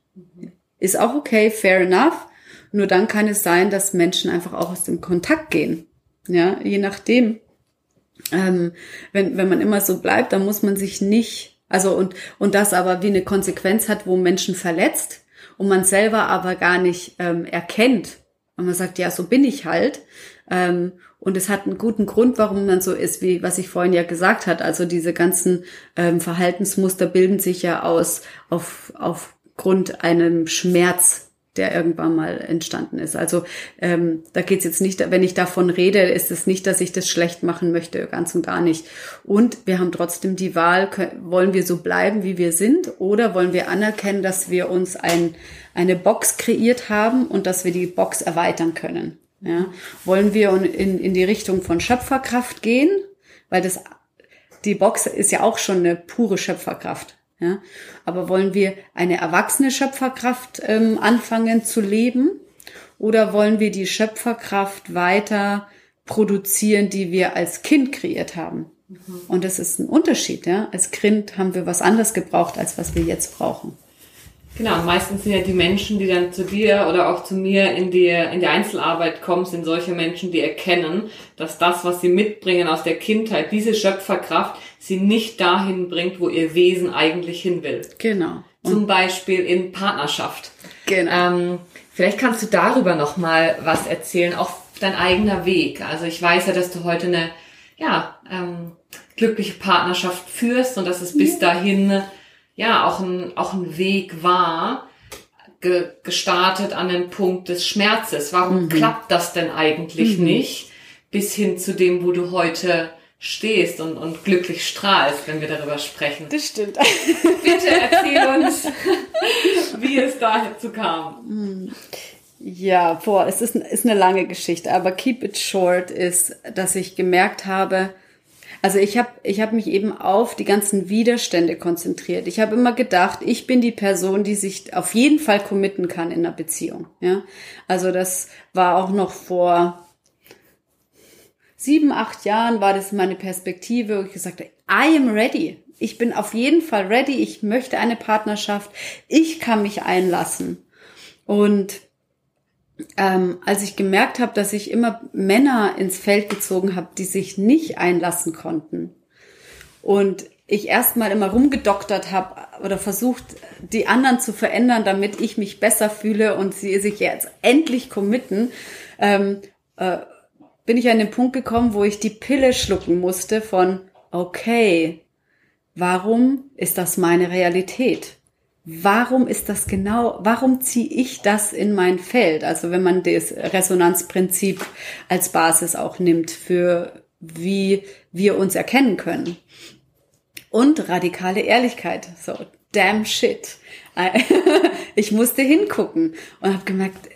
Ist auch okay, fair enough. Nur dann kann es sein, dass Menschen einfach auch aus dem Kontakt gehen. Ja, je nachdem, ähm, wenn, wenn man immer so bleibt, dann muss man sich nicht, also und, und das aber wie eine Konsequenz hat, wo Menschen verletzt und man selber aber gar nicht ähm, erkennt. Und man sagt, ja, so bin ich halt. Ähm, und es hat einen guten Grund, warum man so ist, wie was ich vorhin ja gesagt hat. Also diese ganzen ähm, Verhaltensmuster bilden sich ja aus auf, aufgrund einem Schmerz, der irgendwann mal entstanden ist. Also ähm, da geht's jetzt nicht, wenn ich davon rede, ist es nicht, dass ich das schlecht machen möchte, ganz und gar nicht. Und wir haben trotzdem die Wahl, können, wollen wir so bleiben, wie wir sind, oder wollen wir anerkennen, dass wir uns ein, eine Box kreiert haben und dass wir die Box erweitern können. Ja? Wollen wir in, in die Richtung von Schöpferkraft gehen, weil das die Box ist ja auch schon eine pure Schöpferkraft. Ja? Aber wollen wir eine erwachsene Schöpferkraft ähm, anfangen zu leben oder wollen wir die Schöpferkraft weiter produzieren, die wir als Kind kreiert haben? Mhm. Und das ist ein Unterschied. Ja? Als Kind haben wir was anderes gebraucht, als was wir jetzt brauchen. Genau, meistens sind ja die Menschen, die dann zu dir oder auch zu mir in die, in die Einzelarbeit kommen, sind solche Menschen, die erkennen, dass das, was sie mitbringen aus der Kindheit, diese Schöpferkraft, sie nicht dahin bringt, wo ihr Wesen eigentlich hin will. Genau. Zum Beispiel in Partnerschaft. Genau. Ähm, vielleicht kannst du darüber noch mal was erzählen, auch dein eigener Weg. Also ich weiß ja, dass du heute eine ja, ähm, glückliche Partnerschaft führst und dass es bis dahin ja auch ein, auch ein Weg war, ge gestartet an dem Punkt des Schmerzes. Warum mhm. klappt das denn eigentlich mhm. nicht? Bis hin zu dem, wo du heute stehst und, und glücklich strahlst, wenn wir darüber sprechen. Das stimmt. Bitte erzähl uns, wie wie es dazu kam. Ja, boah, es ist, ist eine lange Geschichte, aber keep it short ist, dass ich gemerkt habe, also ich habe ich hab mich eben auf die ganzen Widerstände konzentriert. Ich habe immer gedacht, ich bin die Person, die sich auf jeden Fall committen kann in einer Beziehung. Ja, also das war auch noch vor sieben, acht Jahren war das meine Perspektive, wo ich gesagt habe, I am ready. Ich bin auf jeden Fall ready. Ich möchte eine Partnerschaft. Ich kann mich einlassen. Und ähm, als ich gemerkt habe, dass ich immer Männer ins Feld gezogen habe, die sich nicht einlassen konnten und ich erstmal immer rumgedoktert habe oder versucht, die anderen zu verändern, damit ich mich besser fühle und sie sich jetzt endlich committen, ähm, äh, bin ich an den Punkt gekommen, wo ich die Pille schlucken musste von, okay, warum ist das meine Realität? Warum ist das genau, warum ziehe ich das in mein Feld? Also wenn man das Resonanzprinzip als Basis auch nimmt für wie wir uns erkennen können. Und radikale Ehrlichkeit. So, damn shit. ich musste hingucken und habe gemerkt,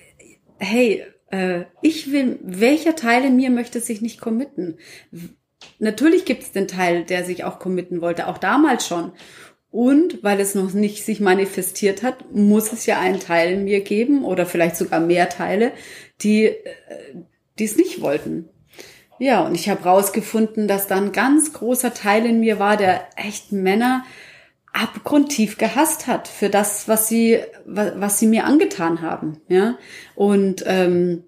hey, äh, ich will, welcher Teil in mir möchte sich nicht committen? Natürlich gibt es den Teil, der sich auch committen wollte, auch damals schon. Und weil es noch nicht sich manifestiert hat, muss es ja einen Teil in mir geben oder vielleicht sogar mehr Teile, die, äh, die es nicht wollten. Ja, und ich habe rausgefunden, dass da ein ganz großer Teil in mir war, der echt Männer abgrundtief gehasst hat für das, was sie, was, sie mir angetan haben. Ja, und ähm,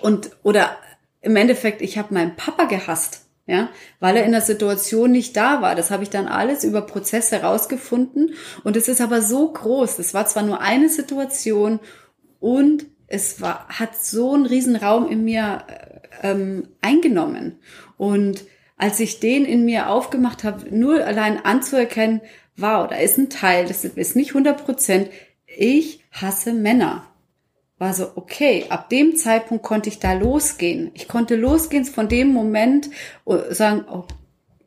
und oder im Endeffekt, ich habe meinen Papa gehasst ja, weil er in der Situation nicht da war. Das habe ich dann alles über Prozesse herausgefunden und es ist aber so groß. Es war zwar nur eine Situation und es war, hat so einen riesen Raum in mir ähm, eingenommen. Und als ich den in mir aufgemacht habe, nur allein anzuerkennen, wow, da ist ein Teil, das ist nicht 100 Prozent, ich hasse Männer war so, okay, ab dem Zeitpunkt konnte ich da losgehen. Ich konnte losgehen von dem Moment und sagen, oh,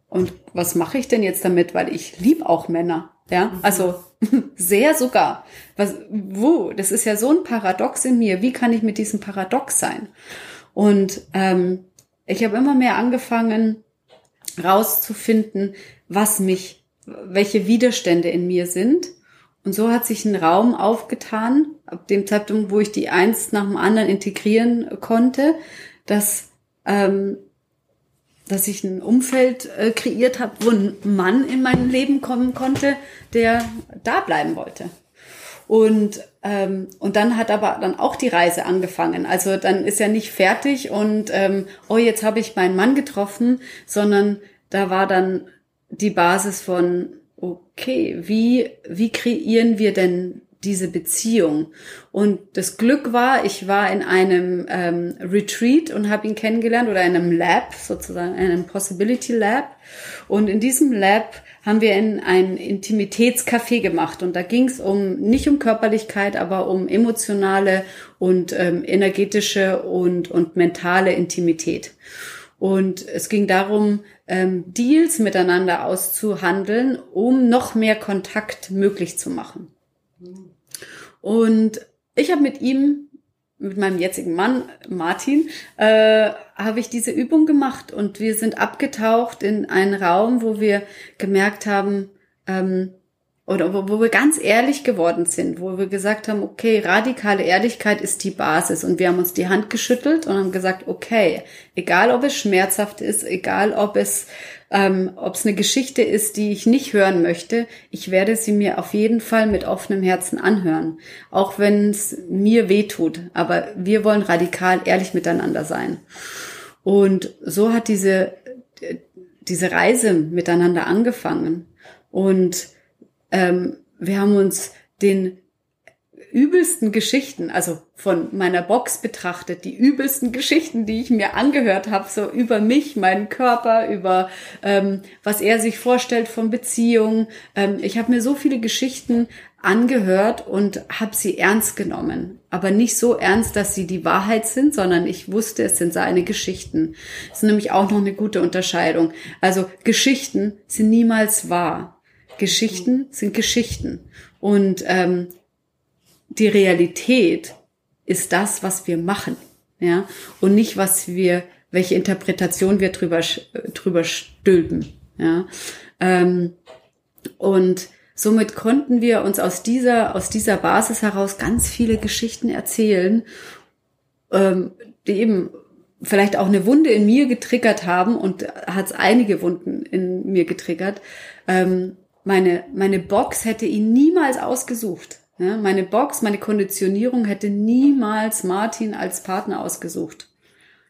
und was mache ich denn jetzt damit? Weil ich lieb auch Männer. Ja, mhm. also sehr sogar. Was, wo? Das ist ja so ein Paradox in mir. Wie kann ich mit diesem Paradox sein? Und ähm, ich habe immer mehr angefangen, rauszufinden, was mich, welche Widerstände in mir sind und so hat sich ein Raum aufgetan, ab dem Zeitpunkt, wo ich die eins nach dem anderen integrieren konnte, dass, ähm, dass ich ein Umfeld äh, kreiert habe, wo ein Mann in mein Leben kommen konnte, der da bleiben wollte. Und, ähm, und dann hat aber dann auch die Reise angefangen. Also dann ist ja nicht fertig und ähm, oh, jetzt habe ich meinen Mann getroffen, sondern da war dann die Basis von okay, wie, wie kreieren wir denn diese Beziehung? Und das Glück war, ich war in einem ähm, Retreat und habe ihn kennengelernt oder in einem Lab, sozusagen einem Possibility Lab. Und in diesem Lab haben wir in ein Intimitätscafé gemacht und da ging es um nicht um Körperlichkeit, aber um emotionale und ähm, energetische und und mentale Intimität. Und es ging darum, ähm, Deals miteinander auszuhandeln, um noch mehr Kontakt möglich zu machen. Und ich habe mit ihm, mit meinem jetzigen Mann Martin, äh, habe ich diese Übung gemacht und wir sind abgetaucht in einen Raum, wo wir gemerkt haben, ähm, oder wo, wo wir ganz ehrlich geworden sind, wo wir gesagt haben, okay, radikale Ehrlichkeit ist die Basis und wir haben uns die Hand geschüttelt und haben gesagt, okay, egal ob es schmerzhaft ist, egal ob es ähm, ob es eine Geschichte ist, die ich nicht hören möchte, ich werde sie mir auf jeden Fall mit offenem Herzen anhören, auch wenn es mir weh tut. Aber wir wollen radikal ehrlich miteinander sein. Und so hat diese diese Reise miteinander angefangen und ähm, wir haben uns den übelsten Geschichten, also von meiner Box betrachtet, die übelsten Geschichten, die ich mir angehört habe, so über mich, meinen Körper, über ähm, was er sich vorstellt von Beziehungen. Ähm, ich habe mir so viele Geschichten angehört und habe sie ernst genommen. Aber nicht so ernst, dass sie die Wahrheit sind, sondern ich wusste, es sind seine Geschichten. Das ist nämlich auch noch eine gute Unterscheidung. Also Geschichten sind niemals wahr. Geschichten sind Geschichten. Und ähm, die Realität ist das, was wir machen, ja, und nicht was wir, welche Interpretation wir drüber drüber stülpen, ja. Ähm, und somit konnten wir uns aus dieser aus dieser Basis heraus ganz viele Geschichten erzählen, ähm, die eben vielleicht auch eine Wunde in mir getriggert haben und hat es einige Wunden in mir getriggert. Ähm, meine, meine Box hätte ihn niemals ausgesucht. Ja, meine Box, meine Konditionierung hätte niemals Martin als Partner ausgesucht.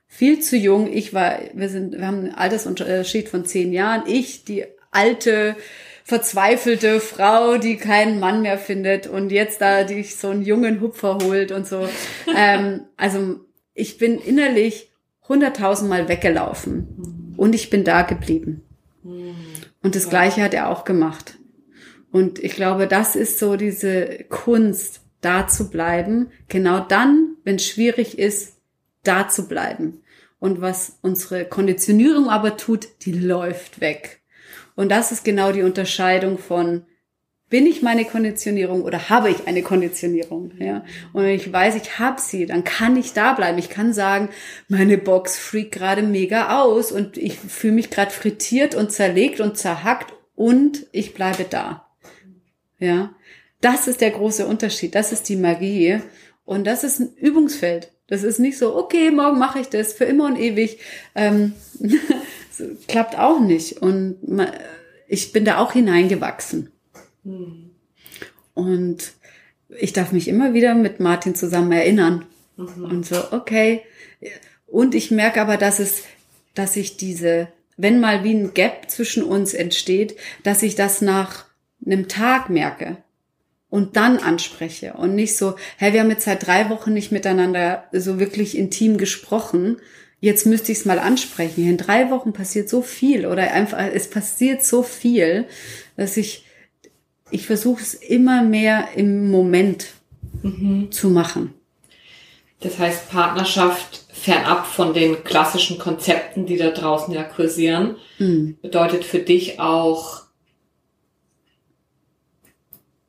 Viel zu jung. Ich war, wir sind, wir haben einen Altersunterschied von zehn Jahren. Ich, die alte, verzweifelte Frau, die keinen Mann mehr findet und jetzt da dich so einen jungen Hupfer holt und so. ähm, also ich bin innerlich hunderttausendmal weggelaufen und ich bin da geblieben. Und das Gleiche hat er auch gemacht. Und ich glaube, das ist so diese Kunst, da zu bleiben. Genau dann, wenn es schwierig ist, da zu bleiben. Und was unsere Konditionierung aber tut, die läuft weg. Und das ist genau die Unterscheidung von bin ich meine Konditionierung oder habe ich eine Konditionierung? Ja. Und wenn ich weiß, ich habe sie, dann kann ich da bleiben. Ich kann sagen, meine Box freakt gerade mega aus und ich fühle mich gerade frittiert und zerlegt und zerhackt und ich bleibe da. Ja. Das ist der große Unterschied. Das ist die Magie. Und das ist ein Übungsfeld. Das ist nicht so, okay, morgen mache ich das für immer und ewig. Ähm, klappt auch nicht. Und ich bin da auch hineingewachsen. Und ich darf mich immer wieder mit Martin zusammen erinnern. Mhm. Und so, okay. Und ich merke aber, dass es, dass ich diese, wenn mal wie ein Gap zwischen uns entsteht, dass ich das nach einem Tag merke und dann anspreche und nicht so, hey, wir haben jetzt seit drei Wochen nicht miteinander so wirklich intim gesprochen. Jetzt müsste ich es mal ansprechen. In drei Wochen passiert so viel oder einfach, es passiert so viel, dass ich ich versuche es immer mehr im Moment mhm. zu machen. Das heißt, Partnerschaft fernab von den klassischen Konzepten, die da draußen ja kursieren, mhm. bedeutet für dich auch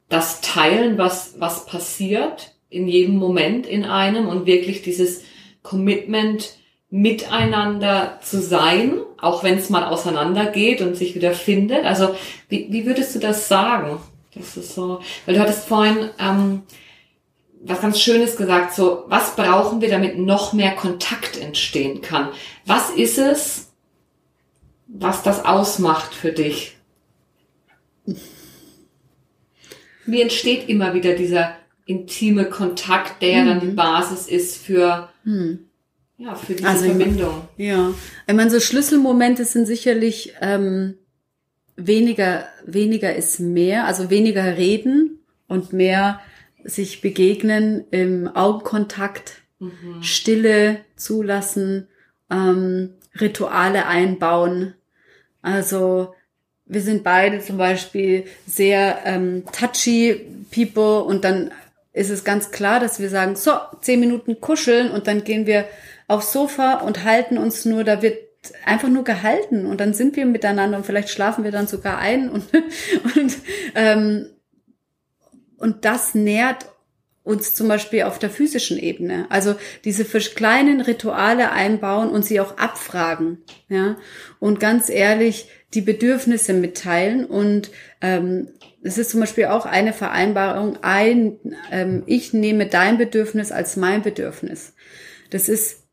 das Teilen, was, was passiert in jedem Moment in einem und wirklich dieses Commitment miteinander zu sein, auch wenn es mal auseinandergeht und sich wieder findet. Also wie, wie würdest du das sagen? Das ist so, weil du hattest vorhin ähm, was ganz Schönes gesagt, so, was brauchen wir, damit noch mehr Kontakt entstehen kann? Was ist es, was das ausmacht für dich? Wie entsteht immer wieder dieser intime Kontakt, der mhm. dann die mhm. Basis ist für, mhm. ja, für diese also, Verbindung? Ja, ich meine, so Schlüsselmomente sind sicherlich ähm, weniger, weniger ist mehr, also weniger reden und mehr sich begegnen im Augenkontakt, mhm. Stille zulassen, ähm, Rituale einbauen. Also wir sind beide zum Beispiel sehr ähm, touchy people und dann ist es ganz klar, dass wir sagen, so, zehn Minuten kuscheln und dann gehen wir aufs Sofa und halten uns nur, da wird einfach nur gehalten und dann sind wir miteinander und vielleicht schlafen wir dann sogar ein und, und, ähm, und das nährt uns zum Beispiel auf der physischen Ebene. Also diese kleinen Rituale einbauen und sie auch abfragen, ja. Und ganz ehrlich die Bedürfnisse mitteilen. Und ähm, es ist zum Beispiel auch eine Vereinbarung, ein, ähm, ich nehme dein Bedürfnis als mein Bedürfnis. Das ist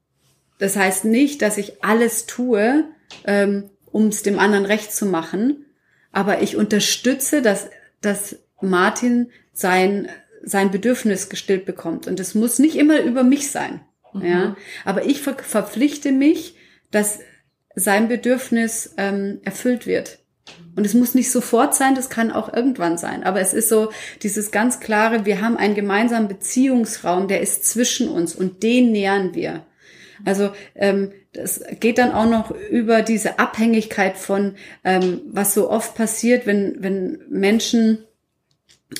das heißt nicht, dass ich alles tue, ähm, um es dem anderen recht zu machen, aber ich unterstütze, dass, dass Martin sein, sein Bedürfnis gestillt bekommt. Und es muss nicht immer über mich sein. Mhm. Ja? Aber ich ver verpflichte mich, dass sein Bedürfnis ähm, erfüllt wird. Und es muss nicht sofort sein, das kann auch irgendwann sein. Aber es ist so dieses ganz klare, wir haben einen gemeinsamen Beziehungsraum, der ist zwischen uns und den nähern wir. Also ähm, das geht dann auch noch über diese Abhängigkeit von, ähm, was so oft passiert, wenn, wenn Menschen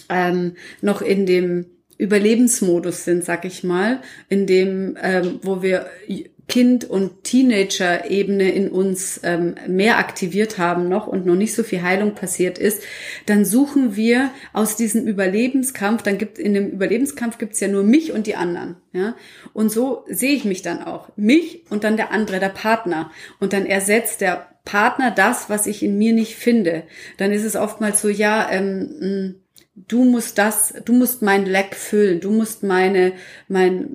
ähm, noch in dem Überlebensmodus sind, sag ich mal, in dem, ähm, wo wir Kind- und Teenager-Ebene in uns ähm, mehr aktiviert haben noch und noch nicht so viel Heilung passiert ist, dann suchen wir aus diesem Überlebenskampf, dann gibt in dem Überlebenskampf gibt's ja nur mich und die anderen. Ja? Und so sehe ich mich dann auch. Mich und dann der andere, der Partner. Und dann ersetzt der Partner das, was ich in mir nicht finde. Dann ist es oftmals so, ja, ähm, du musst das, du musst mein Leck füllen, du musst meine, mein,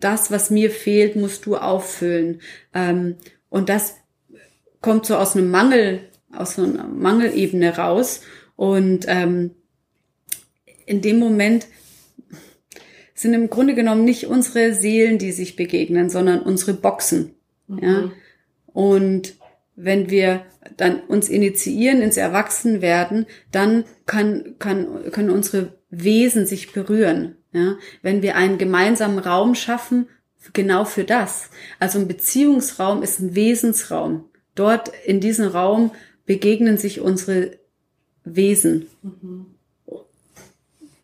das, was mir fehlt, musst du auffüllen. Ähm, und das kommt so aus einem Mangel, aus so einer Mangelebene raus. Und ähm, in dem Moment sind im Grunde genommen nicht unsere Seelen, die sich begegnen, sondern unsere Boxen. Mhm. Ja. Und wenn wir dann uns initiieren ins Erwachsenwerden, dann kann, kann, können unsere Wesen sich berühren. Ja? Wenn wir einen gemeinsamen Raum schaffen, genau für das. Also ein Beziehungsraum ist ein Wesensraum. Dort in diesem Raum begegnen sich unsere Wesen. Mhm.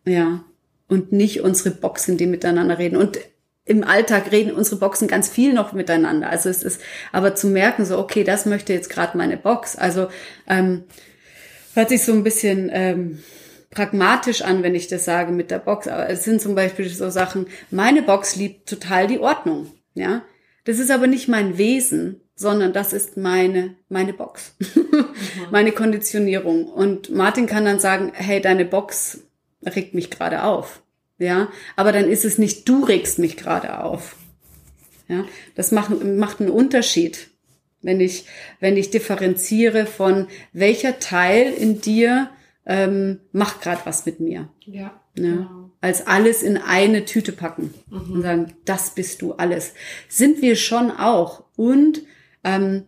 Ja. Und nicht unsere Boxen, die miteinander reden. Und im Alltag reden unsere Boxen ganz viel noch miteinander. Also es ist aber zu merken, so, okay, das möchte jetzt gerade meine Box. Also ähm, hört sich so ein bisschen ähm, pragmatisch an, wenn ich das sage mit der Box. Aber es sind zum Beispiel so Sachen, meine Box liebt total die Ordnung. Ja, das ist aber nicht mein Wesen, sondern das ist meine, meine Box, mhm. meine Konditionierung. Und Martin kann dann sagen, hey, deine Box regt mich gerade auf. Ja, aber dann ist es nicht, du regst mich gerade auf. Ja, das macht, macht einen Unterschied, wenn ich, wenn ich differenziere von welcher Teil in dir ähm, macht gerade was mit mir. Ja. ja. Genau. Als alles in eine Tüte packen mhm. und sagen, das bist du alles. Sind wir schon auch. Und ähm,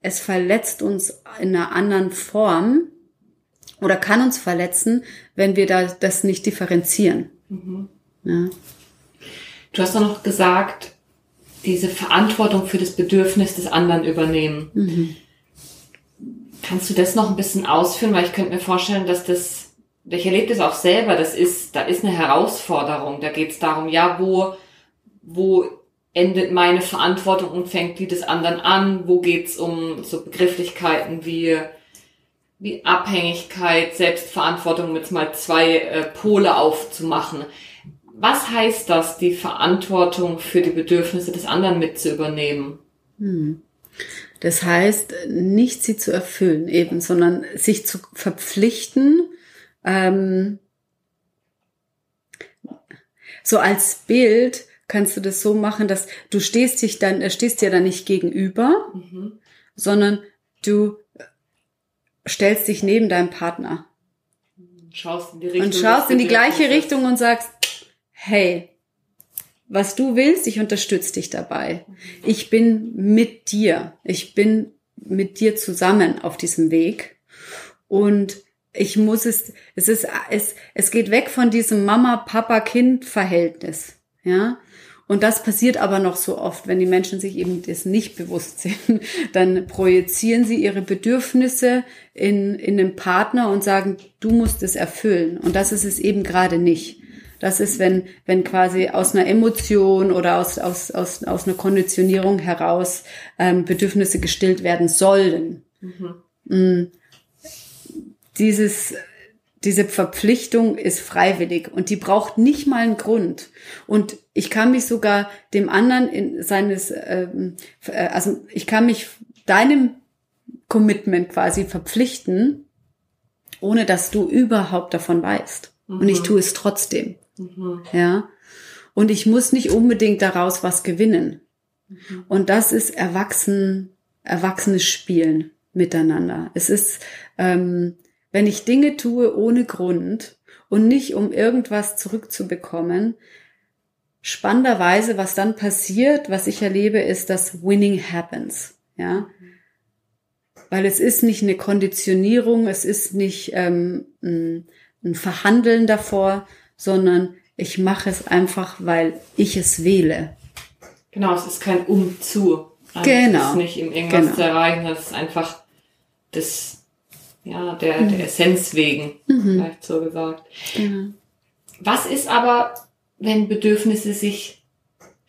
es verletzt uns in einer anderen Form oder kann uns verletzen, wenn wir da das nicht differenzieren. Mhm. Ja. Du hast doch noch gesagt, diese Verantwortung für das Bedürfnis des anderen übernehmen. Mhm. Kannst du das noch ein bisschen ausführen? Weil ich könnte mir vorstellen, dass das, ich erlebe das auch selber, das ist, da ist eine Herausforderung. Da geht es darum, ja, wo, wo endet meine Verantwortung und fängt die des anderen an? Wo geht's um so Begrifflichkeiten wie wie Abhängigkeit, Selbstverantwortung mit mal zwei äh, Pole aufzumachen. Was heißt das, die Verantwortung für die Bedürfnisse des anderen mit zu übernehmen? Hm. Das heißt, nicht sie zu erfüllen eben, sondern sich zu verpflichten, ähm, so als Bild kannst du das so machen, dass du stehst dich dann, stehst dir dann nicht gegenüber, mhm. sondern du stellst dich neben deinem Partner. Schaust in die Richtung. Und schaust in die gleiche Richtung und sagst, hey, was du willst, ich unterstütze dich dabei. Ich bin mit dir. Ich bin mit dir zusammen auf diesem Weg. Und ich muss es, es ist, es, es geht weg von diesem Mama-Papa-Kind-Verhältnis. Ja. Und das passiert aber noch so oft, wenn die Menschen sich eben das nicht bewusst sind. Dann projizieren sie ihre Bedürfnisse in, in den Partner und sagen, du musst es erfüllen. Und das ist es eben gerade nicht. Das ist, wenn, wenn quasi aus einer Emotion oder aus, aus, aus, aus einer Konditionierung heraus ähm, Bedürfnisse gestillt werden sollen. Mhm. Mm. Dieses diese Verpflichtung ist freiwillig und die braucht nicht mal einen Grund. Und ich kann mich sogar dem anderen in seines, ähm, äh, also ich kann mich deinem Commitment quasi verpflichten, ohne dass du überhaupt davon weißt. Mhm. Und ich mhm. tue es trotzdem. Mhm. Ja. Und ich muss nicht unbedingt daraus was gewinnen. Mhm. Und das ist erwachsen, erwachsenes Spielen miteinander. Es ist, ähm, wenn ich Dinge tue ohne Grund und nicht um irgendwas zurückzubekommen, spannenderweise, was dann passiert, was ich erlebe, ist, dass Winning happens. Ja, weil es ist nicht eine Konditionierung, es ist nicht ähm, ein, ein Verhandeln davor, sondern ich mache es einfach, weil ich es wähle. Genau, es ist kein Umzu. Also genau. Es ist nicht um irgendwas genau. zu erreichen, es ist einfach das ja, der, mhm. der Essenz wegen, mhm. vielleicht so gesagt. Mhm. Was ist aber, wenn Bedürfnisse sich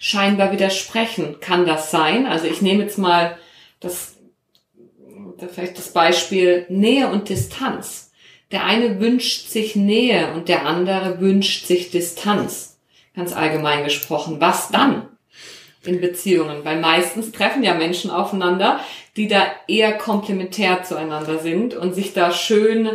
scheinbar widersprechen. Kann das sein? Also ich nehme jetzt mal das, vielleicht das Beispiel Nähe und Distanz. Der eine wünscht sich Nähe und der andere wünscht sich Distanz. Ganz allgemein gesprochen. Was dann in Beziehungen? Weil meistens treffen ja Menschen aufeinander, die da eher komplementär zueinander sind und sich da schön,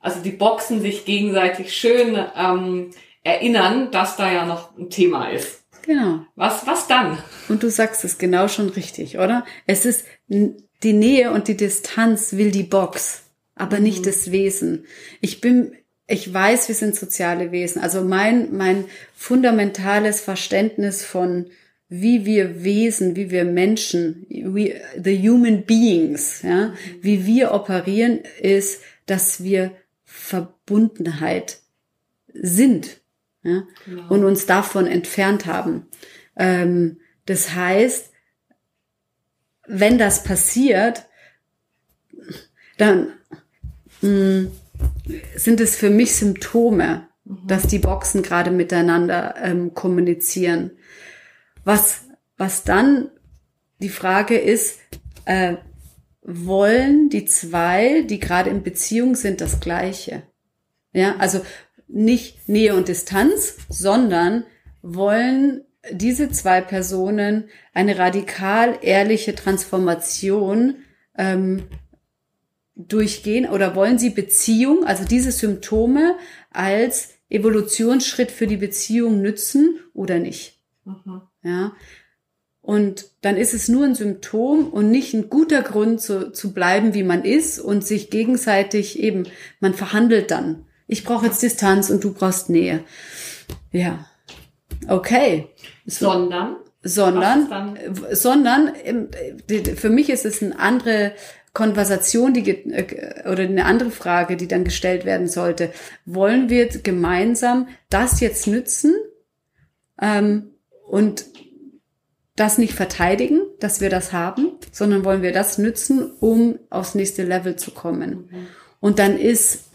also die boxen sich gegenseitig schön ähm, erinnern, dass da ja noch ein Thema ist. Genau. Was, was dann? Und du sagst es genau schon richtig, oder? Es ist die Nähe und die Distanz will die Box, aber mhm. nicht das Wesen. Ich bin, ich weiß, wir sind soziale Wesen. Also mein, mein fundamentales Verständnis von wie wir Wesen, wie wir Menschen, we, the human beings, ja, wie wir operieren, ist, dass wir Verbundenheit sind ja, genau. und uns davon entfernt haben. Ähm, das heißt, wenn das passiert, dann mh, hm, sind es für mich Symptome, mhm. dass die Boxen gerade miteinander ähm, kommunizieren. Was, was dann die Frage ist, äh, wollen die zwei, die gerade in Beziehung sind, das Gleiche? Ja, also nicht Nähe und Distanz, sondern wollen diese zwei Personen eine radikal ehrliche Transformation ähm, durchgehen oder wollen sie Beziehung, also diese Symptome als Evolutionsschritt für die Beziehung nützen oder nicht? Mhm. Ja. Und dann ist es nur ein Symptom und nicht ein guter Grund zu, zu bleiben, wie man ist und sich gegenseitig eben, man verhandelt dann ich brauche jetzt Distanz und du brauchst Nähe. Ja. Okay. Sondern? Sondern, sondern, für mich ist es eine andere Konversation, die, äh, oder eine andere Frage, die dann gestellt werden sollte. Wollen wir gemeinsam das jetzt nützen ähm, und das nicht verteidigen, dass wir das haben, sondern wollen wir das nützen, um aufs nächste Level zu kommen? Mhm. Und dann ist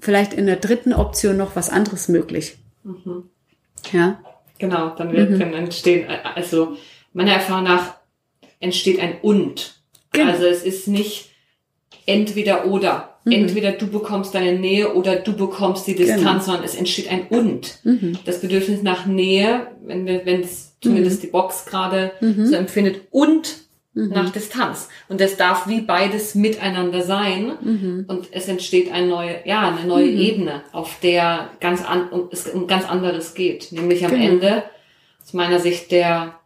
vielleicht in der dritten Option noch was anderes möglich. Mhm. Ja. Genau, dann wird mhm. dann entstehen, also meiner Erfahrung nach entsteht ein und. Genau. Also es ist nicht entweder oder. Mhm. Entweder du bekommst deine Nähe oder du bekommst die Distanz, genau. sondern es entsteht ein und. Mhm. Das Bedürfnis nach Nähe, wenn wir, wenn es zumindest mhm. die Box gerade mhm. so empfindet, und mhm. nach Distanz. Und es darf wie beides miteinander sein. Mhm. Und es entsteht eine neue, ja, eine neue mhm. Ebene, auf der ganz an, um, es um ganz anderes geht. Nämlich am genau. Ende, aus meiner Sicht, der,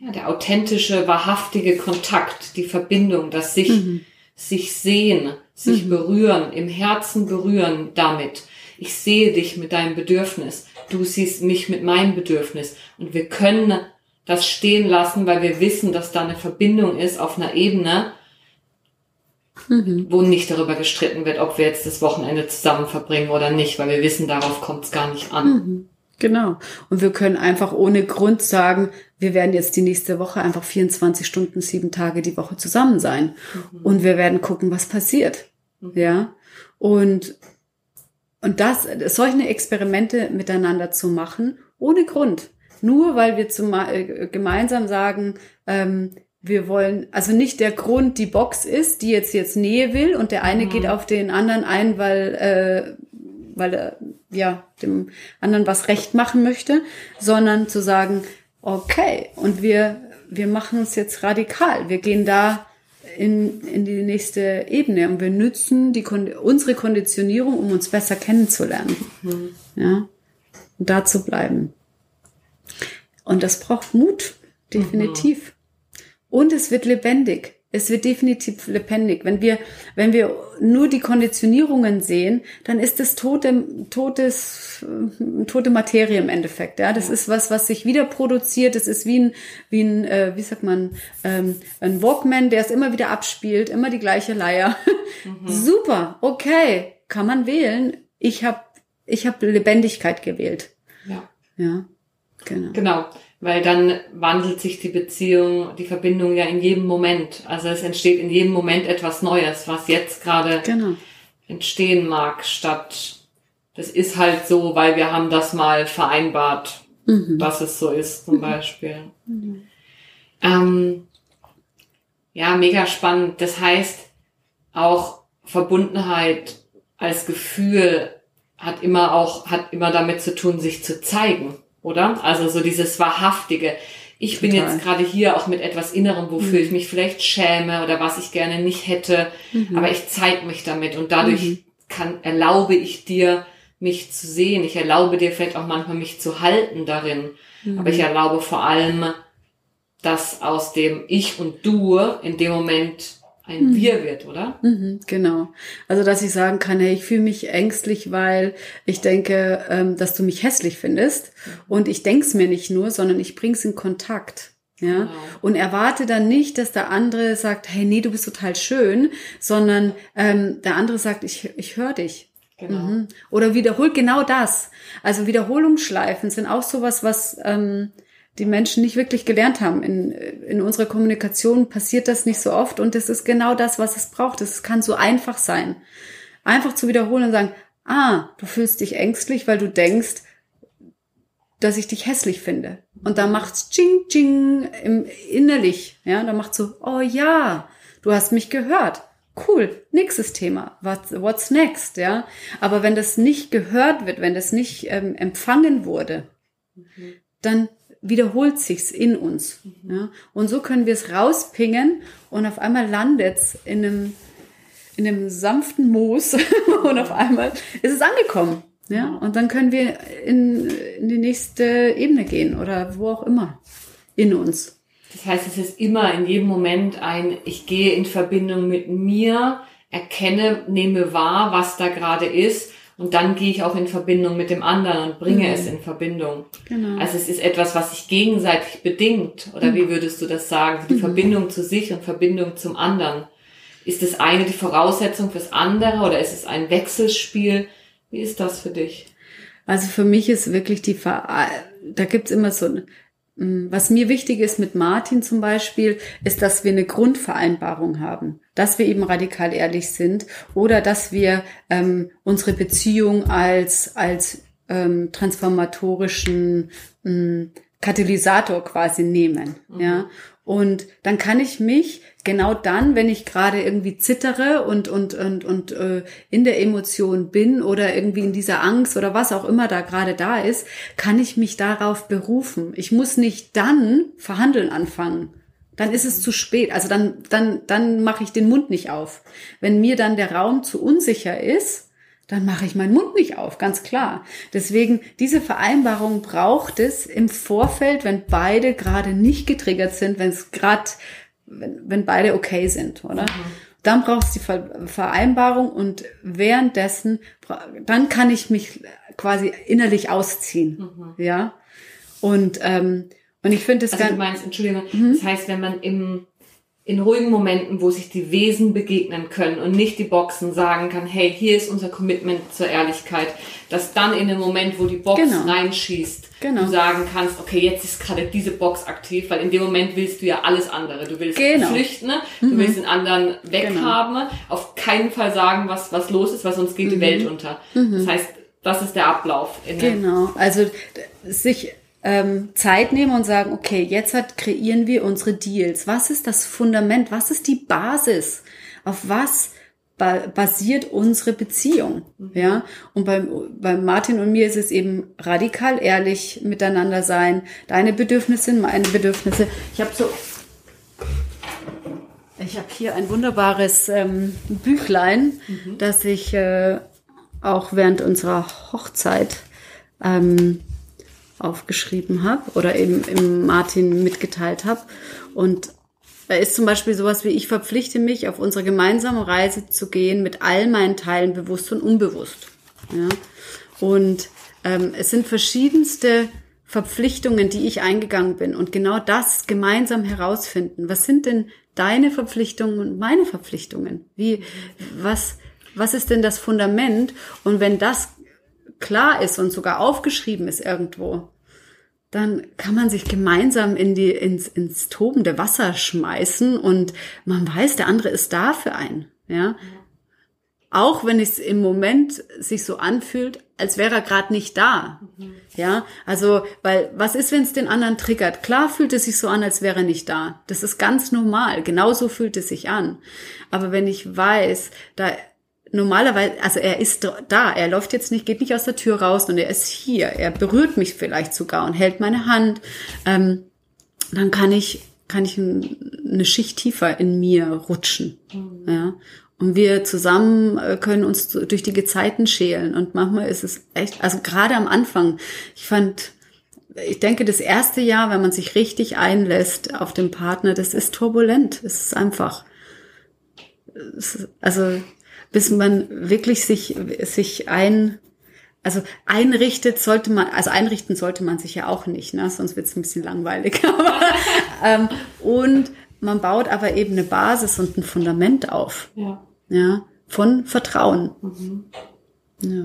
ja, der authentische, wahrhaftige Kontakt, die Verbindung, das sich, mhm. Sich sehen, sich mhm. berühren, im Herzen berühren damit. Ich sehe dich mit deinem Bedürfnis. Du siehst mich mit meinem Bedürfnis. Und wir können das stehen lassen, weil wir wissen, dass da eine Verbindung ist auf einer Ebene, mhm. wo nicht darüber gestritten wird, ob wir jetzt das Wochenende zusammen verbringen oder nicht, weil wir wissen, darauf kommt es gar nicht an. Mhm. Genau. Und wir können einfach ohne Grund sagen, wir werden jetzt die nächste Woche einfach 24 Stunden, sieben Tage die Woche zusammen sein. Mhm. Und wir werden gucken, was passiert. Mhm. Ja. Und, und das, solche Experimente miteinander zu machen, ohne Grund nur weil wir zum, äh, gemeinsam sagen, ähm, wir wollen, also nicht der Grund die Box ist, die jetzt jetzt Nähe will und der eine mhm. geht auf den anderen ein, weil, äh, weil er ja dem anderen was recht machen möchte, sondern zu sagen, okay, und wir, wir machen es jetzt radikal. Wir gehen da in, in die nächste Ebene und wir nützen die, unsere Konditionierung, um uns besser kennenzulernen. Mhm. Ja, und da zu bleiben. Und das braucht Mut, definitiv. Mhm. Und es wird lebendig. Es wird definitiv lebendig. Wenn wir, wenn wir nur die Konditionierungen sehen, dann ist es tote, totes, tote Materie im Endeffekt. Ja, das ja. ist was, was sich wieder produziert. Das ist wie ein, wie ein, äh, wie sagt man, ähm, ein Walkman, der es immer wieder abspielt, immer die gleiche Leier. Mhm. Super, okay, kann man wählen. Ich habe, ich habe Lebendigkeit gewählt. Ja. Ja. Genau. Genau. Weil dann wandelt sich die Beziehung, die Verbindung ja in jedem Moment. Also es entsteht in jedem Moment etwas Neues, was jetzt gerade genau. entstehen mag, statt das ist halt so, weil wir haben das mal vereinbart mhm. dass es so ist, zum Beispiel. Mhm. Ähm, ja, mega spannend. Das heißt, auch Verbundenheit als Gefühl hat immer auch, hat immer damit zu tun, sich zu zeigen, oder? Also so dieses Wahrhaftige. Ich Total. bin jetzt gerade hier auch mit etwas Innerem, wofür mhm. ich mich vielleicht schäme oder was ich gerne nicht hätte, mhm. aber ich zeige mich damit und dadurch mhm. kann, erlaube ich dir, mich zu sehen. Ich erlaube dir vielleicht auch manchmal mich zu halten darin, aber ich mhm. erlaube vor allem, dass aus dem Ich und Du in dem Moment ein mhm. Wir wird, oder? Mhm, genau. Also, dass ich sagen kann, hey, ich fühle mich ängstlich, weil ich denke, ähm, dass du mich hässlich findest. Mhm. Und ich denk's mir nicht nur, sondern ich bring's in Kontakt. Ja, genau. und erwarte dann nicht, dass der andere sagt, hey, nee, du bist total schön, sondern ähm, der andere sagt, ich, ich höre dich. Genau. Mhm. Oder wiederholt genau das. Also Wiederholungsschleifen sind auch sowas, was ähm, die Menschen nicht wirklich gelernt haben. In, in unserer Kommunikation passiert das nicht so oft und das ist genau das, was es braucht. Es kann so einfach sein. Einfach zu wiederholen und sagen, ah, du fühlst dich ängstlich, weil du denkst, dass ich dich hässlich finde. Und dann macht's ching ching im innerlich, ja, dann macht so, oh ja, du hast mich gehört. Cool, nächstes Thema. What's, what's next, ja? Aber wenn das nicht gehört wird, wenn das nicht ähm, empfangen wurde, mhm. dann wiederholt sich's in uns. Mhm. Ja? Und so können wir es rauspingen und auf einmal landet's in einem, in einem sanften Moos und auf einmal ist es angekommen. Ja, und dann können wir in, in die nächste Ebene gehen oder wo auch immer in uns. Das heißt, es ist immer in jedem Moment ein, ich gehe in Verbindung mit mir, erkenne, nehme wahr, was da gerade ist und dann gehe ich auch in Verbindung mit dem anderen und bringe mhm. es in Verbindung. Genau. Also es ist etwas, was sich gegenseitig bedingt. Oder mhm. wie würdest du das sagen? Die mhm. Verbindung zu sich und Verbindung zum anderen. Ist das eine die Voraussetzung fürs andere oder ist es ein Wechselspiel? Wie ist das für dich? Also für mich ist wirklich die, Ver da gibt's immer so Mm, was mir wichtig ist mit Martin zum Beispiel, ist, dass wir eine Grundvereinbarung haben, dass wir eben radikal ehrlich sind oder dass wir ähm, unsere Beziehung als als ähm, transformatorischen ähm, Katalysator quasi nehmen, mhm. ja. Und dann kann ich mich genau dann, wenn ich gerade irgendwie zittere und und und und äh, in der Emotion bin oder irgendwie in dieser Angst oder was auch immer da gerade da ist, kann ich mich darauf berufen. Ich muss nicht dann verhandeln anfangen. Dann ist es zu spät. Also dann dann dann mache ich den Mund nicht auf. Wenn mir dann der Raum zu unsicher ist, dann mache ich meinen Mund nicht auf, ganz klar. Deswegen, diese Vereinbarung braucht es im Vorfeld, wenn beide gerade nicht getriggert sind, wenn es gerade, wenn, wenn beide okay sind, oder? Mhm. Dann braucht es die Vereinbarung und währenddessen, dann kann ich mich quasi innerlich ausziehen, mhm. ja. Und ähm, und ich finde es also ganz. Du meinst, Entschuldigung, mhm. das heißt, wenn man im in ruhigen Momenten, wo sich die Wesen begegnen können und nicht die Boxen sagen kann, hey, hier ist unser Commitment zur Ehrlichkeit, dass dann in dem Moment, wo die Box genau. reinschießt, genau. du sagen kannst, okay, jetzt ist gerade diese Box aktiv, weil in dem Moment willst du ja alles andere. Du willst genau. flüchten, ne? du mhm. willst den anderen weghaben, genau. auf keinen Fall sagen, was, was los ist, weil sonst geht mhm. die Welt unter. Mhm. Das heißt, das ist der Ablauf. genau, also sich ähm, Zeit nehmen und sagen, okay, jetzt hat, kreieren wir unsere Deals. Was ist das Fundament? Was ist die Basis? Auf was ba basiert unsere Beziehung? Mhm. Ja, und beim, beim Martin und mir ist es eben radikal ehrlich miteinander sein. Deine Bedürfnisse, meine Bedürfnisse. Ich habe so, ich habe hier ein wunderbares ähm, Büchlein, mhm. das ich äh, auch während unserer Hochzeit ähm, aufgeschrieben habe oder eben im Martin mitgeteilt habe. Und da ist zum Beispiel sowas wie, ich verpflichte mich, auf unsere gemeinsame Reise zu gehen mit all meinen Teilen, bewusst und unbewusst. Ja? Und ähm, es sind verschiedenste Verpflichtungen, die ich eingegangen bin. Und genau das gemeinsam herausfinden. Was sind denn deine Verpflichtungen und meine Verpflichtungen? Wie, was, was ist denn das Fundament? Und wenn das klar ist und sogar aufgeschrieben ist irgendwo, dann kann man sich gemeinsam in die, ins, ins tobende Wasser schmeißen und man weiß, der andere ist da für einen, ja. auch wenn es im Moment sich so anfühlt, als wäre er gerade nicht da. Mhm. Ja, also, weil was ist, wenn es den anderen triggert? Klar fühlt es sich so an, als wäre er nicht da. Das ist ganz normal. Genauso fühlt es sich an. Aber wenn ich weiß, da normalerweise, also er ist da, er läuft jetzt nicht, geht nicht aus der Tür raus und er ist hier. Er berührt mich vielleicht sogar und hält meine Hand. Ähm, dann kann ich kann ich eine Schicht tiefer in mir rutschen. Mhm. Ja. Und wir zusammen äh, können uns durch die Gezeiten schälen. Und manchmal ist es echt, also gerade am Anfang, ich fand, ich denke, das erste Jahr, wenn man sich richtig einlässt auf den Partner, das ist turbulent. Es ist einfach, also, bis man wirklich sich, sich ein, also einrichtet sollte man, also einrichten sollte man sich ja auch nicht, ne? sonst wird es ein bisschen langweilig. ähm, und man baut aber eben eine Basis und ein Fundament auf. Ja ja, von Vertrauen. Mhm. Ja.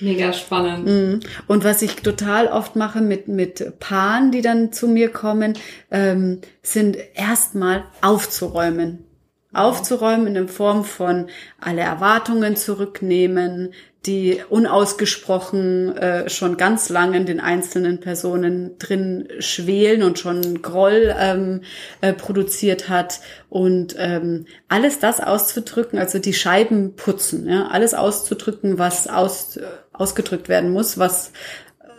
Mega spannend. Mhm. Und was ich total oft mache mit, mit Paaren, die dann zu mir kommen, ähm, sind erstmal aufzuräumen. Aufzuräumen in der Form von alle Erwartungen zurücknehmen, die unausgesprochen äh, schon ganz lange in den einzelnen Personen drin schwelen und schon Groll ähm, äh, produziert hat. Und ähm, alles das auszudrücken, also die Scheiben putzen, ja, alles auszudrücken, was aus, äh, ausgedrückt werden muss, was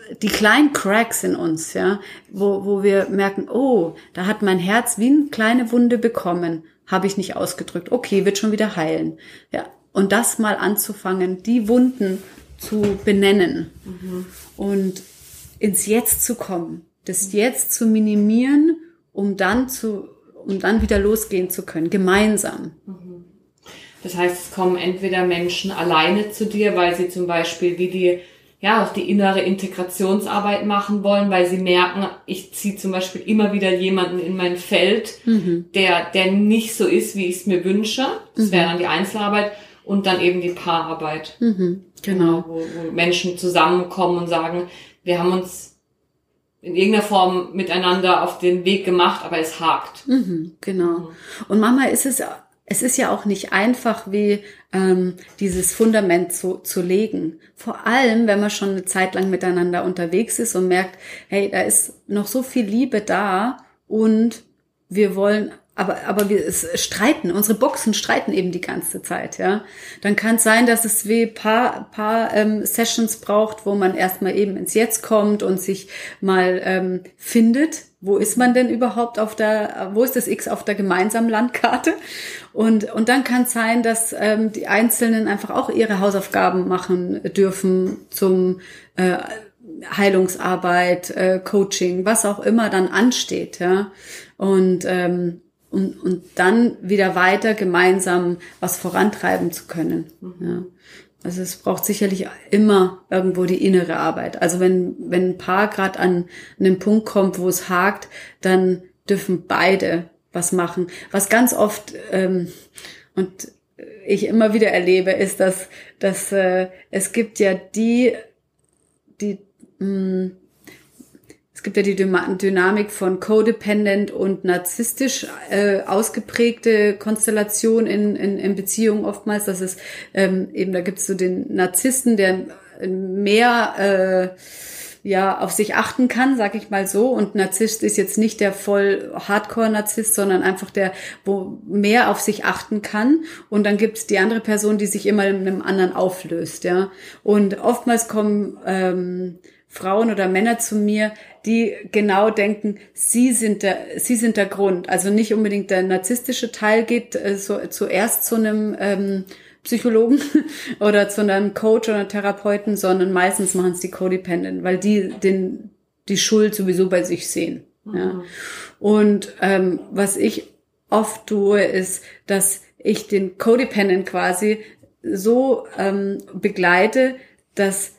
äh, die kleinen Cracks in uns, ja, wo, wo wir merken, oh, da hat mein Herz wie eine kleine Wunde bekommen, habe ich nicht ausgedrückt. Okay, wird schon wieder heilen. Ja, und das mal anzufangen, die Wunden zu benennen mhm. und ins Jetzt zu kommen, das Jetzt zu minimieren, um dann zu, um dann wieder losgehen zu können, gemeinsam. Mhm. Das heißt, es kommen entweder Menschen alleine zu dir, weil sie zum Beispiel wie die ja auch die innere Integrationsarbeit machen wollen, weil sie merken, ich ziehe zum Beispiel immer wieder jemanden in mein Feld, mhm. der der nicht so ist, wie ich es mir wünsche. Das mhm. wäre dann die Einzelarbeit und dann eben die Paararbeit. Mhm, genau. Wo, wo Menschen zusammenkommen und sagen, wir haben uns in irgendeiner Form miteinander auf den Weg gemacht, aber es hakt. Mhm, genau. Mhm. Und manchmal ist es, es ist ja auch nicht einfach, wie ähm, dieses Fundament zu, zu legen. Vor allem, wenn man schon eine Zeit lang miteinander unterwegs ist und merkt, hey, da ist noch so viel Liebe da und wir wollen aber, aber wir streiten, unsere Boxen streiten eben die ganze Zeit, ja. Dann kann es sein, dass es wie paar, paar ähm, Sessions braucht, wo man erstmal eben ins Jetzt kommt und sich mal ähm, findet, wo ist man denn überhaupt auf der, wo ist das X auf der gemeinsamen Landkarte? Und, und dann kann es sein, dass ähm, die Einzelnen einfach auch ihre Hausaufgaben machen dürfen zum äh, Heilungsarbeit, äh, Coaching, was auch immer dann ansteht, ja. Und ähm, und, und dann wieder weiter gemeinsam was vorantreiben zu können. Mhm. Ja. Also es braucht sicherlich immer irgendwo die innere Arbeit. Also wenn, wenn ein Paar gerade an einen Punkt kommt, wo es hakt, dann dürfen beide was machen. Was ganz oft ähm, und ich immer wieder erlebe, ist, dass, dass äh, es gibt ja die, die mh, mm, es gibt ja die Dynamik von codependent und narzisstisch äh, ausgeprägte Konstellation in, in, in Beziehungen oftmals. Das ist ähm, eben, da gibt es so den Narzissten, der mehr äh, ja auf sich achten kann, sag ich mal so. Und Narzisst ist jetzt nicht der voll Hardcore-Narzisst, sondern einfach der, wo mehr auf sich achten kann. Und dann gibt es die andere Person, die sich immer in einem anderen auflöst, ja. Und oftmals kommen ähm, Frauen oder Männer zu mir, die genau denken, sie sind der, sie sind der Grund. Also nicht unbedingt der narzisstische Teil geht äh, so, zuerst zu einem ähm, Psychologen oder zu einem Coach oder Therapeuten, sondern meistens machen es die Codependent, weil die den, die Schuld sowieso bei sich sehen. Mhm. Ja. Und ähm, was ich oft tue, ist, dass ich den Codependent quasi so ähm, begleite, dass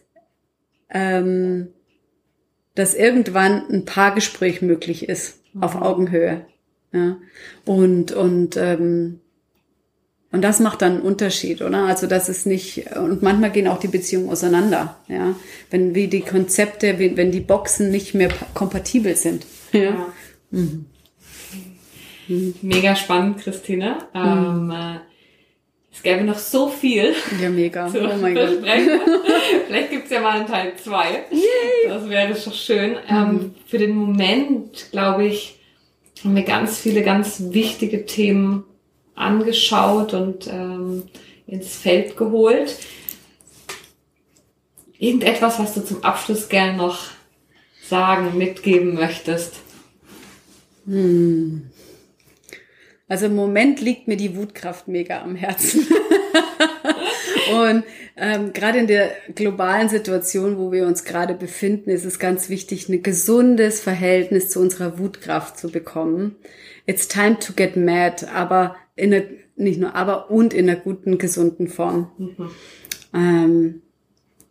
ähm, dass irgendwann ein Paargespräch möglich ist mhm. auf Augenhöhe. Ja. Und, und, ähm, und das macht dann einen Unterschied, oder? Also das ist nicht, und manchmal gehen auch die Beziehungen auseinander, ja. Wenn wie die Konzepte, wenn die Boxen nicht mehr kompatibel sind. Ja. ja. Mhm. Mega spannend, Christine. Mhm. Ähm, äh, Es gäbe noch so viel. Ja, mega. Zu oh mein Gott. Vielleicht gibt's ja mal einen Teil zwei. Das wäre schon schön. Mhm. Ähm, für den Moment, glaube ich, haben wir ganz viele ganz wichtige Themen angeschaut und ähm, ins Feld geholt. Irgendetwas, was du zum Abschluss gern noch sagen, mitgeben möchtest? Hm. Also im Moment liegt mir die Wutkraft mega am Herzen. und ähm, gerade in der globalen Situation, wo wir uns gerade befinden, ist es ganz wichtig, ein gesundes Verhältnis zu unserer Wutkraft zu bekommen. It's time to get mad, aber in einer, nicht nur aber und in einer guten, gesunden Form. Mhm. Ähm,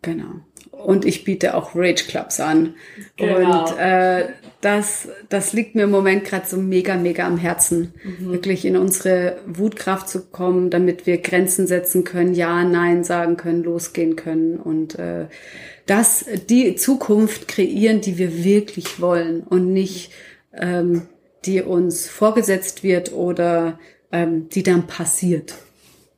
genau. Und ich biete auch Rage Clubs an. Genau. Und äh, das, das liegt mir im Moment gerade so mega, mega am Herzen, mhm. wirklich in unsere Wutkraft zu kommen, damit wir Grenzen setzen können, ja, nein sagen können, losgehen können und äh, das die Zukunft kreieren, die wir wirklich wollen und nicht ähm, die uns vorgesetzt wird oder ähm, die dann passiert.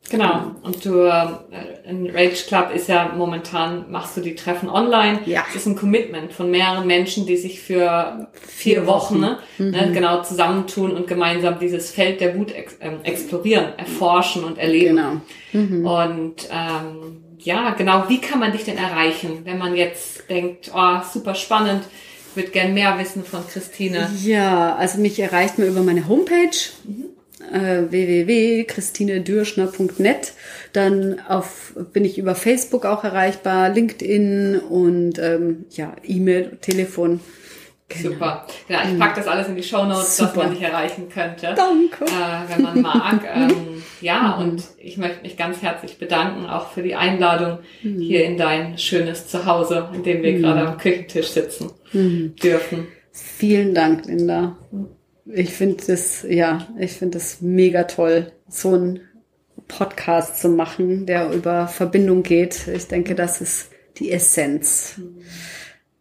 Genau. Und du, äh, in Rage Club ist ja momentan, machst du die Treffen online. Ja. Das ist ein Commitment von mehreren Menschen, die sich für vier, Wochen, Wochen ne, mhm. ne, genau zusammentun und gemeinsam dieses Feld der Wut ex ähm, explorieren, erforschen und erleben. Genau. Mhm. Und ähm, ja, genau, wie kann man dich denn erreichen, wenn man jetzt denkt, oh, super spannend, ich würde gern mehr wissen von Christine. Ja, also mich erreicht man über meine Homepage. Mhm äh, www.christinedürschner.net. Dann auf, bin ich über Facebook auch erreichbar, LinkedIn und ähm, ja, E-Mail, Telefon. Genau. Super. Ja, ich packe das alles in die Show Notes, dass man dich erreichen könnte. Danke. Äh, wenn man mag. ähm, ja, mhm. und ich möchte mich ganz herzlich bedanken, auch für die Einladung mhm. hier in dein schönes Zuhause, in dem wir mhm. gerade am Küchentisch sitzen mhm. dürfen. Vielen Dank, Linda. Ich finde das, ja, ich finde das mega toll, so einen Podcast zu machen, der über Verbindung geht. Ich denke, das ist die Essenz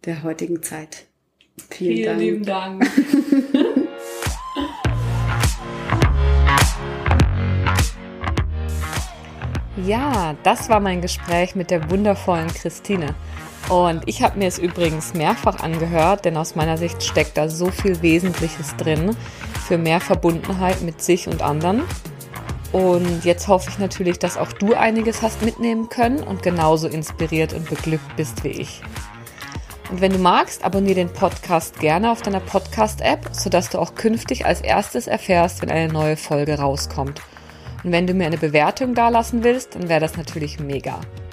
der heutigen Zeit. Vielen, Vielen Dank. lieben Dank. ja, das war mein Gespräch mit der wundervollen Christine. Und ich habe mir es übrigens mehrfach angehört, denn aus meiner Sicht steckt da so viel Wesentliches drin für mehr Verbundenheit mit sich und anderen. Und jetzt hoffe ich natürlich, dass auch du einiges hast mitnehmen können und genauso inspiriert und beglückt bist wie ich. Und wenn du magst, abonniere den Podcast gerne auf deiner Podcast-App, sodass du auch künftig als erstes erfährst, wenn eine neue Folge rauskommt. Und wenn du mir eine Bewertung dalassen willst, dann wäre das natürlich mega.